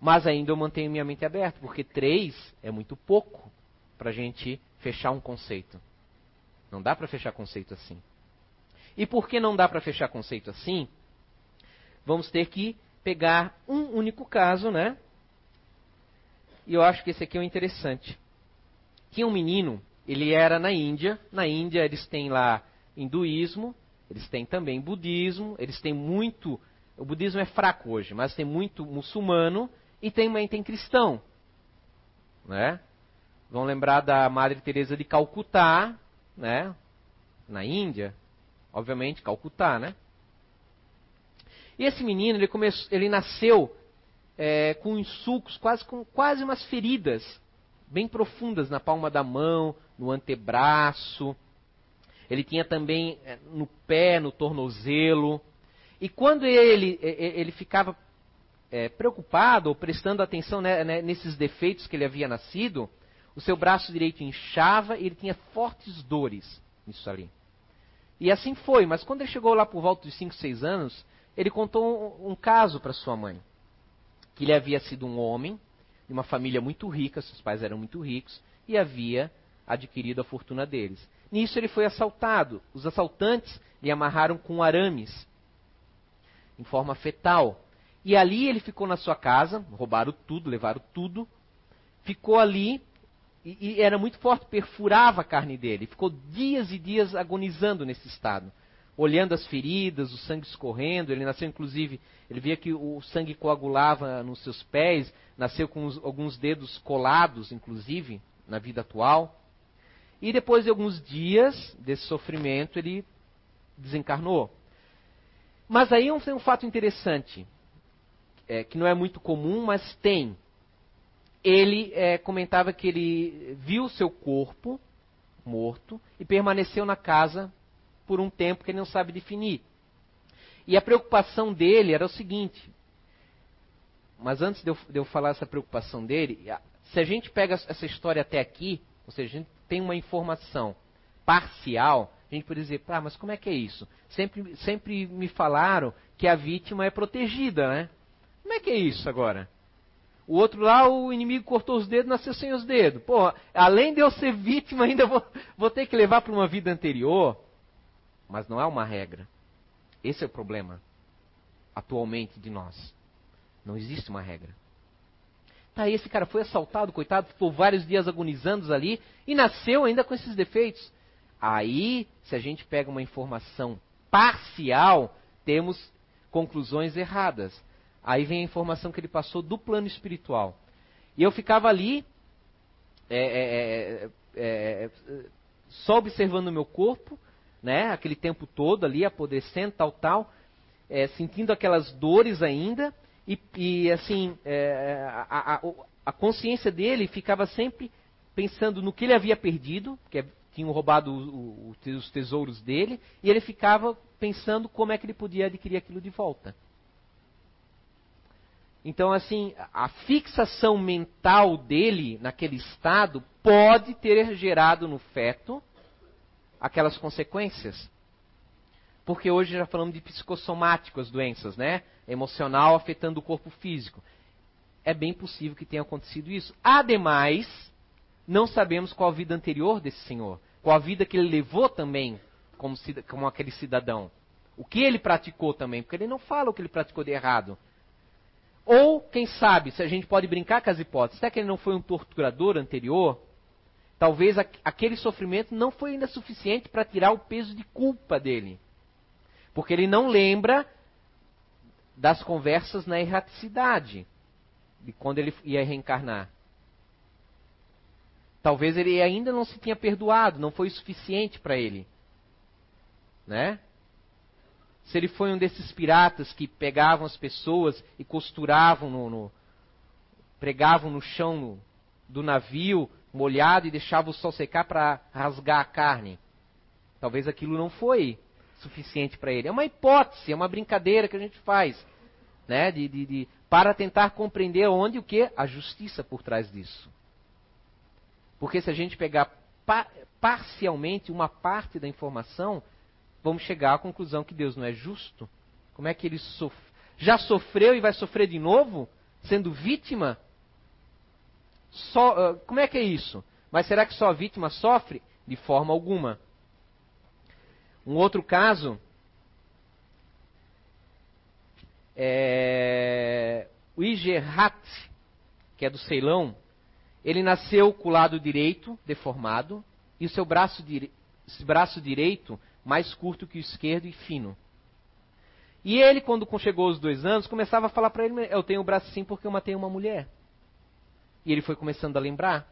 Speaker 2: Mas ainda eu mantenho minha mente aberta, porque três é muito pouco para a gente fechar um conceito. Não dá para fechar conceito assim. E por que não dá para fechar conceito assim? Vamos ter que pegar um único caso, né? E eu acho que esse aqui é o interessante. Tinha um menino, ele era na Índia. Na Índia eles têm lá hinduísmo, eles têm também budismo, eles têm muito. O budismo é fraco hoje, mas tem muito muçulmano e também tem cristão. Né? Vão lembrar da Madre Teresa de Calcutá, né? Na Índia, obviamente Calcutá, né? E esse menino, ele, começou, ele nasceu é, com sulcos, quase com quase umas feridas bem profundas na palma da mão, no antebraço. Ele tinha também é, no pé, no tornozelo. E quando ele, ele ficava é, preocupado ou prestando atenção né, né, nesses defeitos que ele havia nascido, o seu braço direito inchava e ele tinha fortes dores nisso ali. E assim foi, mas quando ele chegou lá por volta de 5, 6 anos, ele contou um, um caso para sua mãe. Que ele havia sido um homem, de uma família muito rica, seus pais eram muito ricos, e havia adquirido a fortuna deles. Nisso ele foi assaltado. Os assaltantes lhe amarraram com arames, em forma fetal. E ali ele ficou na sua casa, roubaram tudo, levaram tudo, ficou ali e, e, era muito forte, perfurava a carne dele. Ficou dias e dias agonizando nesse estado, olhando as feridas, o sangue escorrendo. Ele nasceu, inclusive, ele via que o sangue coagulava nos seus pés, nasceu com os, alguns dedos colados, inclusive, na vida atual. E depois de alguns dias desse sofrimento, ele desencarnou. Mas aí tem um fato interessante, é, que não é muito comum, mas tem. Ele é, comentava que ele viu seu corpo morto e permaneceu na casa por um tempo que ele não sabe definir. E a preocupação dele era o seguinte: mas antes de eu, de eu, falar essa preocupação dele, se a gente pega essa história até aqui, ou seja, a gente tem uma informação parcial, a gente pode dizer, ah, mas como é que é isso? Sempre, sempre me falaram que a vítima é protegida, né? Como é que é isso agora? O outro lá, o inimigo cortou os dedos, nasceu sem os dedos. Pô, além de eu ser vítima, ainda vou, vou ter que levar para uma vida anterior. Mas não é uma regra. Esse é o problema atualmente de nós. Não existe uma regra. Tá, esse cara foi assaltado, coitado, ficou vários dias agonizando ali e nasceu ainda com esses defeitos. Aí, se a gente pega uma informação parcial, temos conclusões erradas. Aí vem a informação que ele passou do plano espiritual. E eu ficava ali, é, é, é, é só observando o meu corpo, né, aquele tempo todo ali, apodrecendo, tal, tal, é, sentindo aquelas dores ainda, e, e assim, é, a, a, a, consciência dele ficava sempre pensando no que ele havia perdido, que tinham roubado o, o, os tesouros dele, e ele ficava pensando como é que ele podia adquirir aquilo de volta. Então, assim, a fixação mental dele naquele estado pode ter gerado no feto aquelas consequências. Porque hoje já falamos de psicossomáticas, doenças, né? Emocional afetando o corpo físico. É bem possível que tenha acontecido isso. Ademais, não sabemos qual a vida anterior desse senhor. Qual a vida que ele levou também como, como aquele cidadão. O que ele praticou também. Porque ele não fala o que ele praticou de errado. Ou, quem sabe, se a gente pode brincar com as hipóteses, será que ele não foi um torturador anterior? talvez aquele sofrimento não foi ainda suficiente para tirar o peso de culpa dele. Porque ele não lembra das conversas na erraticidade, de quando ele ia reencarnar. Talvez ele ainda não se tinha perdoado, não foi o suficiente para ele. Né? Se ele foi um desses piratas que pegavam as pessoas e costuravam no, no pregavam no chão no, do navio molhado e deixavam o sol secar para rasgar a carne. Talvez aquilo não foi suficiente para ele. É uma hipótese, é uma brincadeira que a gente faz, né? De, de, de, para tentar compreender onde o que a justiça por trás disso. Porque se a gente pegar pa parcialmente uma parte da informação, vamos chegar à conclusão que Deus não é justo. Como é que ele sof já sofreu e vai sofrer de novo, sendo vítima? Só, uh, como é que é isso? Mas será que só a vítima sofre? De forma alguma. Um outro caso é o Igerhat, que é do Ceilão. Ele nasceu com o lado direito deformado e o seu braço, dire... braço direito mais curto que o esquerdo e fino. E ele, quando chegou aos dois anos, começava a falar para ele: Eu tenho o braço assim porque eu matei uma mulher. E ele foi começando a lembrar.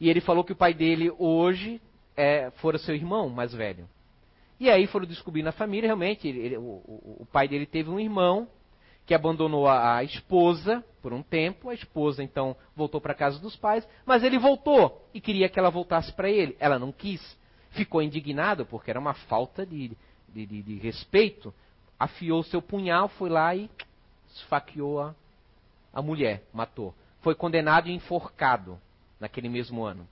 Speaker 2: E ele falou que o pai dele hoje é, fora seu irmão mais velho. E aí foram descobrir na família, realmente, ele, o, o, pai dele teve um irmão que abandonou a, a, esposa por um tempo. A esposa então voltou para a casa dos pais, mas ele voltou e queria que ela voltasse para ele. Ela não quis. Ficou indignado porque era uma falta de, de, de, de respeito. Afiou seu punhal, foi lá e esfaqueou a, a mulher, matou. Foi condenado e enforcado naquele mesmo ano.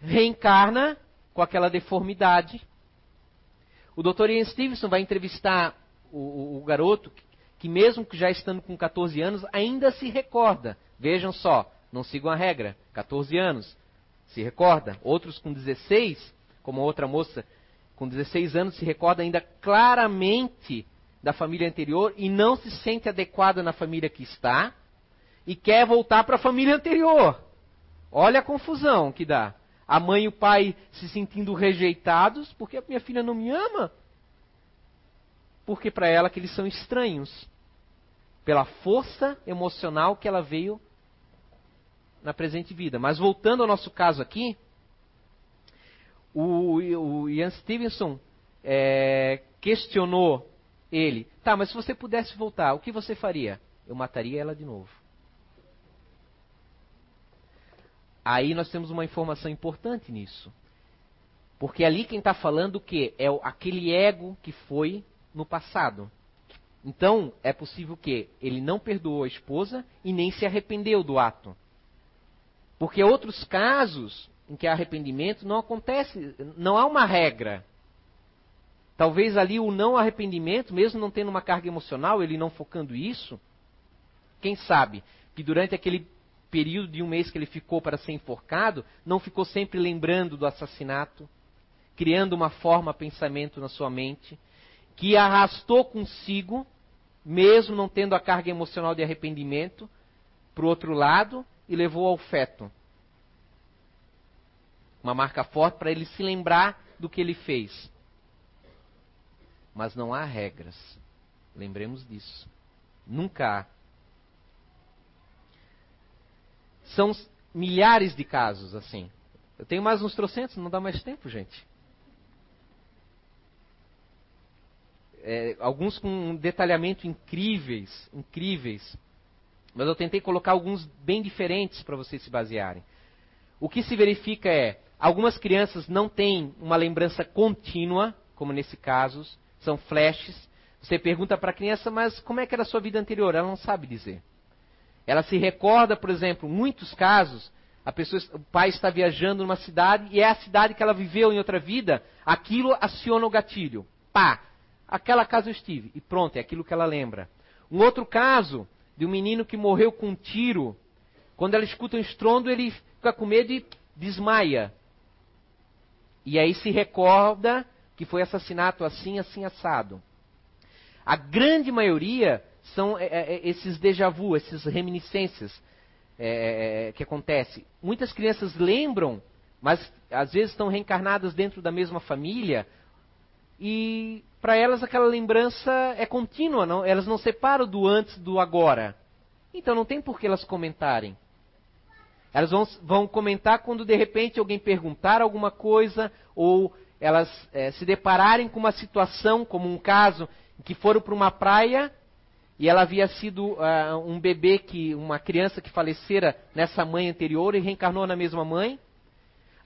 Speaker 2: Reencarna com aquela deformidade. O Dr. Ian Stevenson vai entrevistar o, o, o garoto que, que, mesmo que já estando com 14 anos, ainda se recorda. Vejam só, não sigam a regra. 14 anos, se recorda. Outros com 16, como outra moça com 16 anos, se recorda ainda claramente da família anterior e não se sente adequada na família que está e quer voltar para a família anterior. Olha a confusão que dá a mãe e o pai se sentindo rejeitados, porque a minha filha não me ama? Porque para ela que eles são estranhos, pela força emocional que ela veio na presente vida. Mas voltando ao nosso caso aqui, o, o Ian Stevenson é, questionou ele: tá, mas se você pudesse voltar, o que você faria? Eu mataria ela de novo. Aí nós temos uma informação importante nisso. Porque ali quem está falando o quê? É aquele ego que foi no passado. Então, é possível que ele não perdoou a esposa e nem se arrependeu do ato. Porque outros casos em que há arrependimento não acontece, não há uma regra. Talvez ali o não arrependimento, mesmo não tendo uma carga emocional, ele não focando isso, quem sabe que durante aquele período de um mês que ele ficou para ser enforcado, não ficou sempre lembrando do assassinato, criando uma forma pensamento na sua mente, que arrastou consigo, mesmo não tendo a carga emocional de arrependimento, para o outro lado e levou ao feto. Uma marca forte para ele se lembrar do que ele fez. Mas não há regras. Lembremos disso. Nunca há. São milhares de casos assim. Eu tenho mais uns trocentos, não dá mais tempo, gente. É, alguns com detalhamento incríveis, incríveis. Mas eu tentei colocar alguns bem diferentes para vocês se basearem. O que se verifica é, algumas crianças não têm uma lembrança contínua, como nesse caso, são flashes. Você pergunta para a criança, mas como é que era a sua vida anterior? Ela não sabe dizer. Ela se recorda, por exemplo, muitos casos, a pessoa, o pai está viajando numa cidade e é a cidade que ela viveu em outra vida, aquilo aciona o gatilho. Pá! Aquela casa eu estive. E pronto, é aquilo que ela lembra. Um outro caso de um menino que morreu com um tiro. Quando ela escuta um estrondo, ele fica com medo e desmaia. E aí se recorda que foi assassinato assim, assim, assado. A grande maioria são é, é, é, esses déjà vu, essas reminiscências. é, é, que acontece? Muitas crianças lembram, mas às vezes estão reencarnadas dentro da mesma família e para elas aquela lembrança é contínua, não? elas não separam do antes do agora. Então não tem por que elas comentarem. Elas vão, vão comentar quando de repente alguém perguntar alguma coisa ou elas é, se depararem com uma situação, como um caso, em que foram para uma praia e ela havia sido uh, um bebê que, uma criança que falecera nessa mãe anterior e reencarnou na mesma mãe.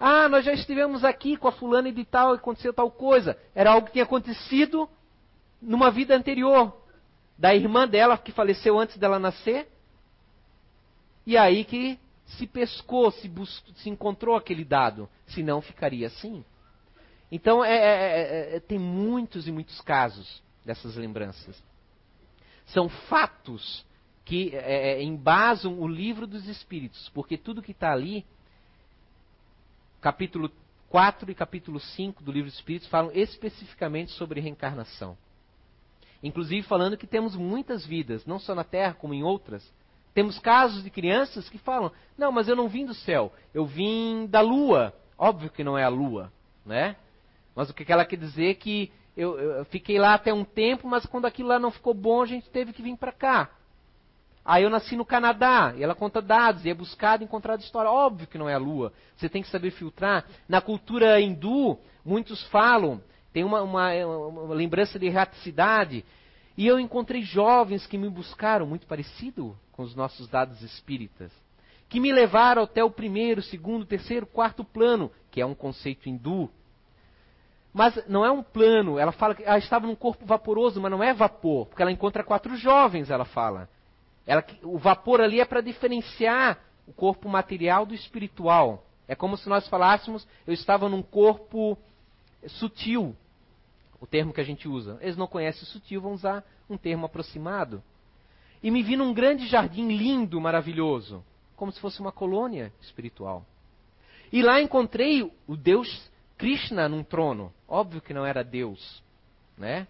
Speaker 2: Ah, nós já estivemos aqui com a fulana de tal, e aconteceu tal coisa. Era algo que tinha acontecido numa vida anterior. Da irmã dela, que faleceu antes dela nascer. E aí que se pescou, se, buscou, se encontrou aquele dado. Senão ficaria assim. Então, é, é, é, é, tem muitos e muitos casos dessas lembranças. São fatos que é, é, embasam o livro dos Espíritos, porque tudo que está ali, capítulo 4 e capítulo 5 do livro dos Espíritos, falam especificamente sobre reencarnação. Inclusive falando que temos muitas vidas, não só na Terra, como em outras. Temos casos de crianças que falam: Não, mas eu não vim do céu, eu vim da lua. Óbvio que não é a lua, né? Mas o que ela quer dizer é que eu, eu, fiquei lá até um tempo, mas quando aquilo lá não ficou bom, a gente teve que vir para cá. Aí eu nasci no Canadá, e ela conta dados, e é buscado e encontrado história. Óbvio que não é a Lua. Você tem que saber filtrar. Na cultura hindu, muitos falam, tem uma, uma, uma lembrança de erraticidade. E eu encontrei jovens que me buscaram, muito parecido com os nossos dados espíritas, que me levaram até o primeiro, segundo, terceiro, quarto plano, que é um conceito hindu, mas não é um plano. Ela fala que ela estava num corpo vaporoso, mas não é vapor, porque ela encontra quatro jovens, ela fala. Ela, o vapor ali é para diferenciar o corpo material do espiritual. É como se nós falássemos, eu estava num corpo sutil, o termo que a gente usa. Eles não conhecem sutil, vão usar um termo aproximado. E me vi num grande jardim lindo, maravilhoso, como se fosse uma colônia espiritual. E lá encontrei o Deus Krishna num trono. Óbvio que não era Deus, né?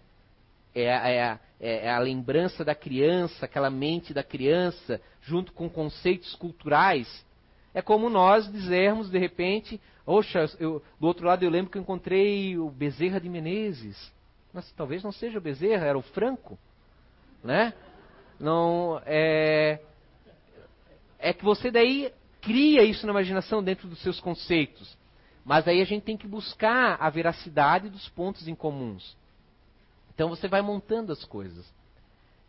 Speaker 2: É, é, é, é, a lembrança da criança, aquela mente da criança, junto com conceitos culturais. É como nós dizermos, de repente, oxa, eu, do outro lado eu lembro que eu encontrei o Bezerra de Menezes. Mas talvez não seja o Bezerra, era o Franco, né? Não, é, é que você daí cria isso na imaginação dentro dos seus conceitos. Mas aí a gente tem que buscar a veracidade dos pontos em comuns. Então você vai montando as coisas.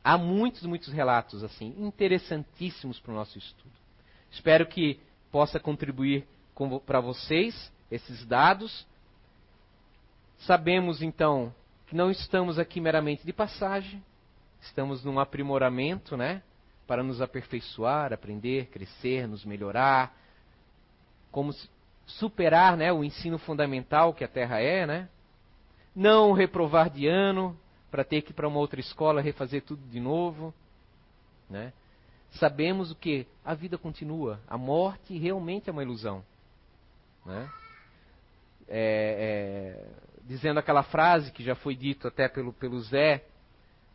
Speaker 2: Há muitos, muitos relatos assim, interessantíssimos para o nosso estudo. Espero que possa contribuir para vocês esses dados. Sabemos então que não estamos aqui meramente de passagem, estamos num aprimoramento, né? Para nos aperfeiçoar, aprender, crescer, nos melhorar, como superar né, o ensino fundamental que a Terra é, né? não reprovar de ano para ter que ir para uma outra escola refazer tudo de novo. Né? Sabemos o que? A vida continua. A morte realmente é uma ilusão. Né? É, é, dizendo aquela frase que já foi dito até pelo, pelo Zé,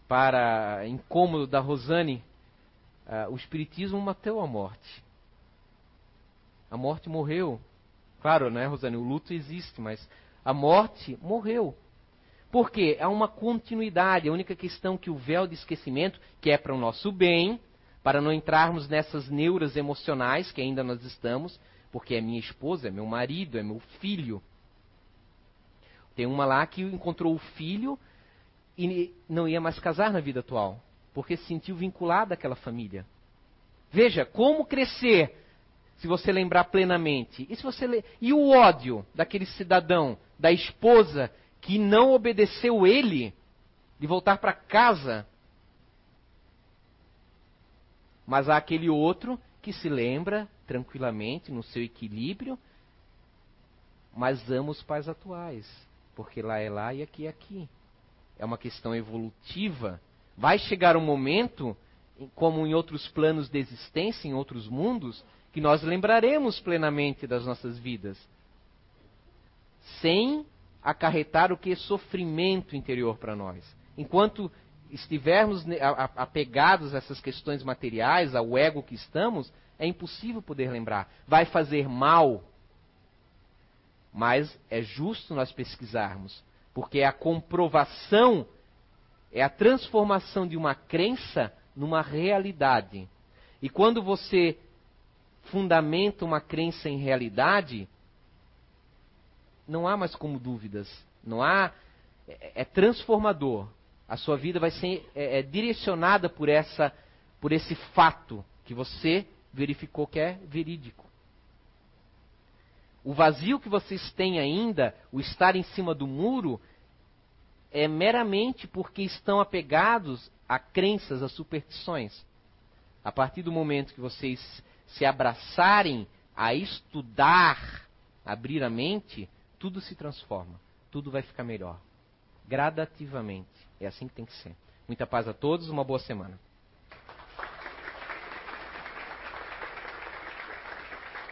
Speaker 2: para incômodo da Rosane, uh, o Espiritismo matou a morte. A morte morreu Claro, né, Rosane? O luto existe, mas a morte morreu. Por quê? Há uma continuidade. A única questão que o véu de esquecimento, que é para o nosso bem, para não entrarmos nessas neuras emocionais que ainda nós estamos, porque é minha esposa, é meu marido, é meu filho. Tem uma lá que encontrou o filho e não ia mais casar na vida atual, porque se sentiu vinculada àquela família. Veja, como crescer se você lembrar plenamente. E, se você le... e o ódio daquele cidadão, da esposa, que não obedeceu ele, de voltar para casa. Mas há aquele outro que se lembra tranquilamente, no seu equilíbrio, mas ama os pais atuais, porque lá é lá e aqui é aqui. É uma questão evolutiva. Vai chegar um momento, como em outros planos de existência, em outros mundos, que nós lembraremos plenamente das nossas vidas, sem acarretar o que é sofrimento interior para nós. Enquanto estivermos apegados a essas questões materiais, ao ego que estamos, é impossível poder lembrar. Vai fazer mal, mas é justo nós pesquisarmos, porque é a comprovação, é a transformação de uma crença numa realidade. E quando você fundamenta uma crença em realidade, não há mais como dúvidas, não há é, é transformador. A sua vida vai ser é, é direcionada por essa, por esse fato que você verificou que é verídico. O vazio que vocês têm ainda, o estar em cima do muro, é meramente porque estão apegados a crenças, a superstições. A partir do momento que vocês se abraçarem a estudar, abrir a mente, tudo se transforma, tudo vai ficar melhor. Gradativamente. É assim que tem que ser. Muita paz a todos, uma boa semana.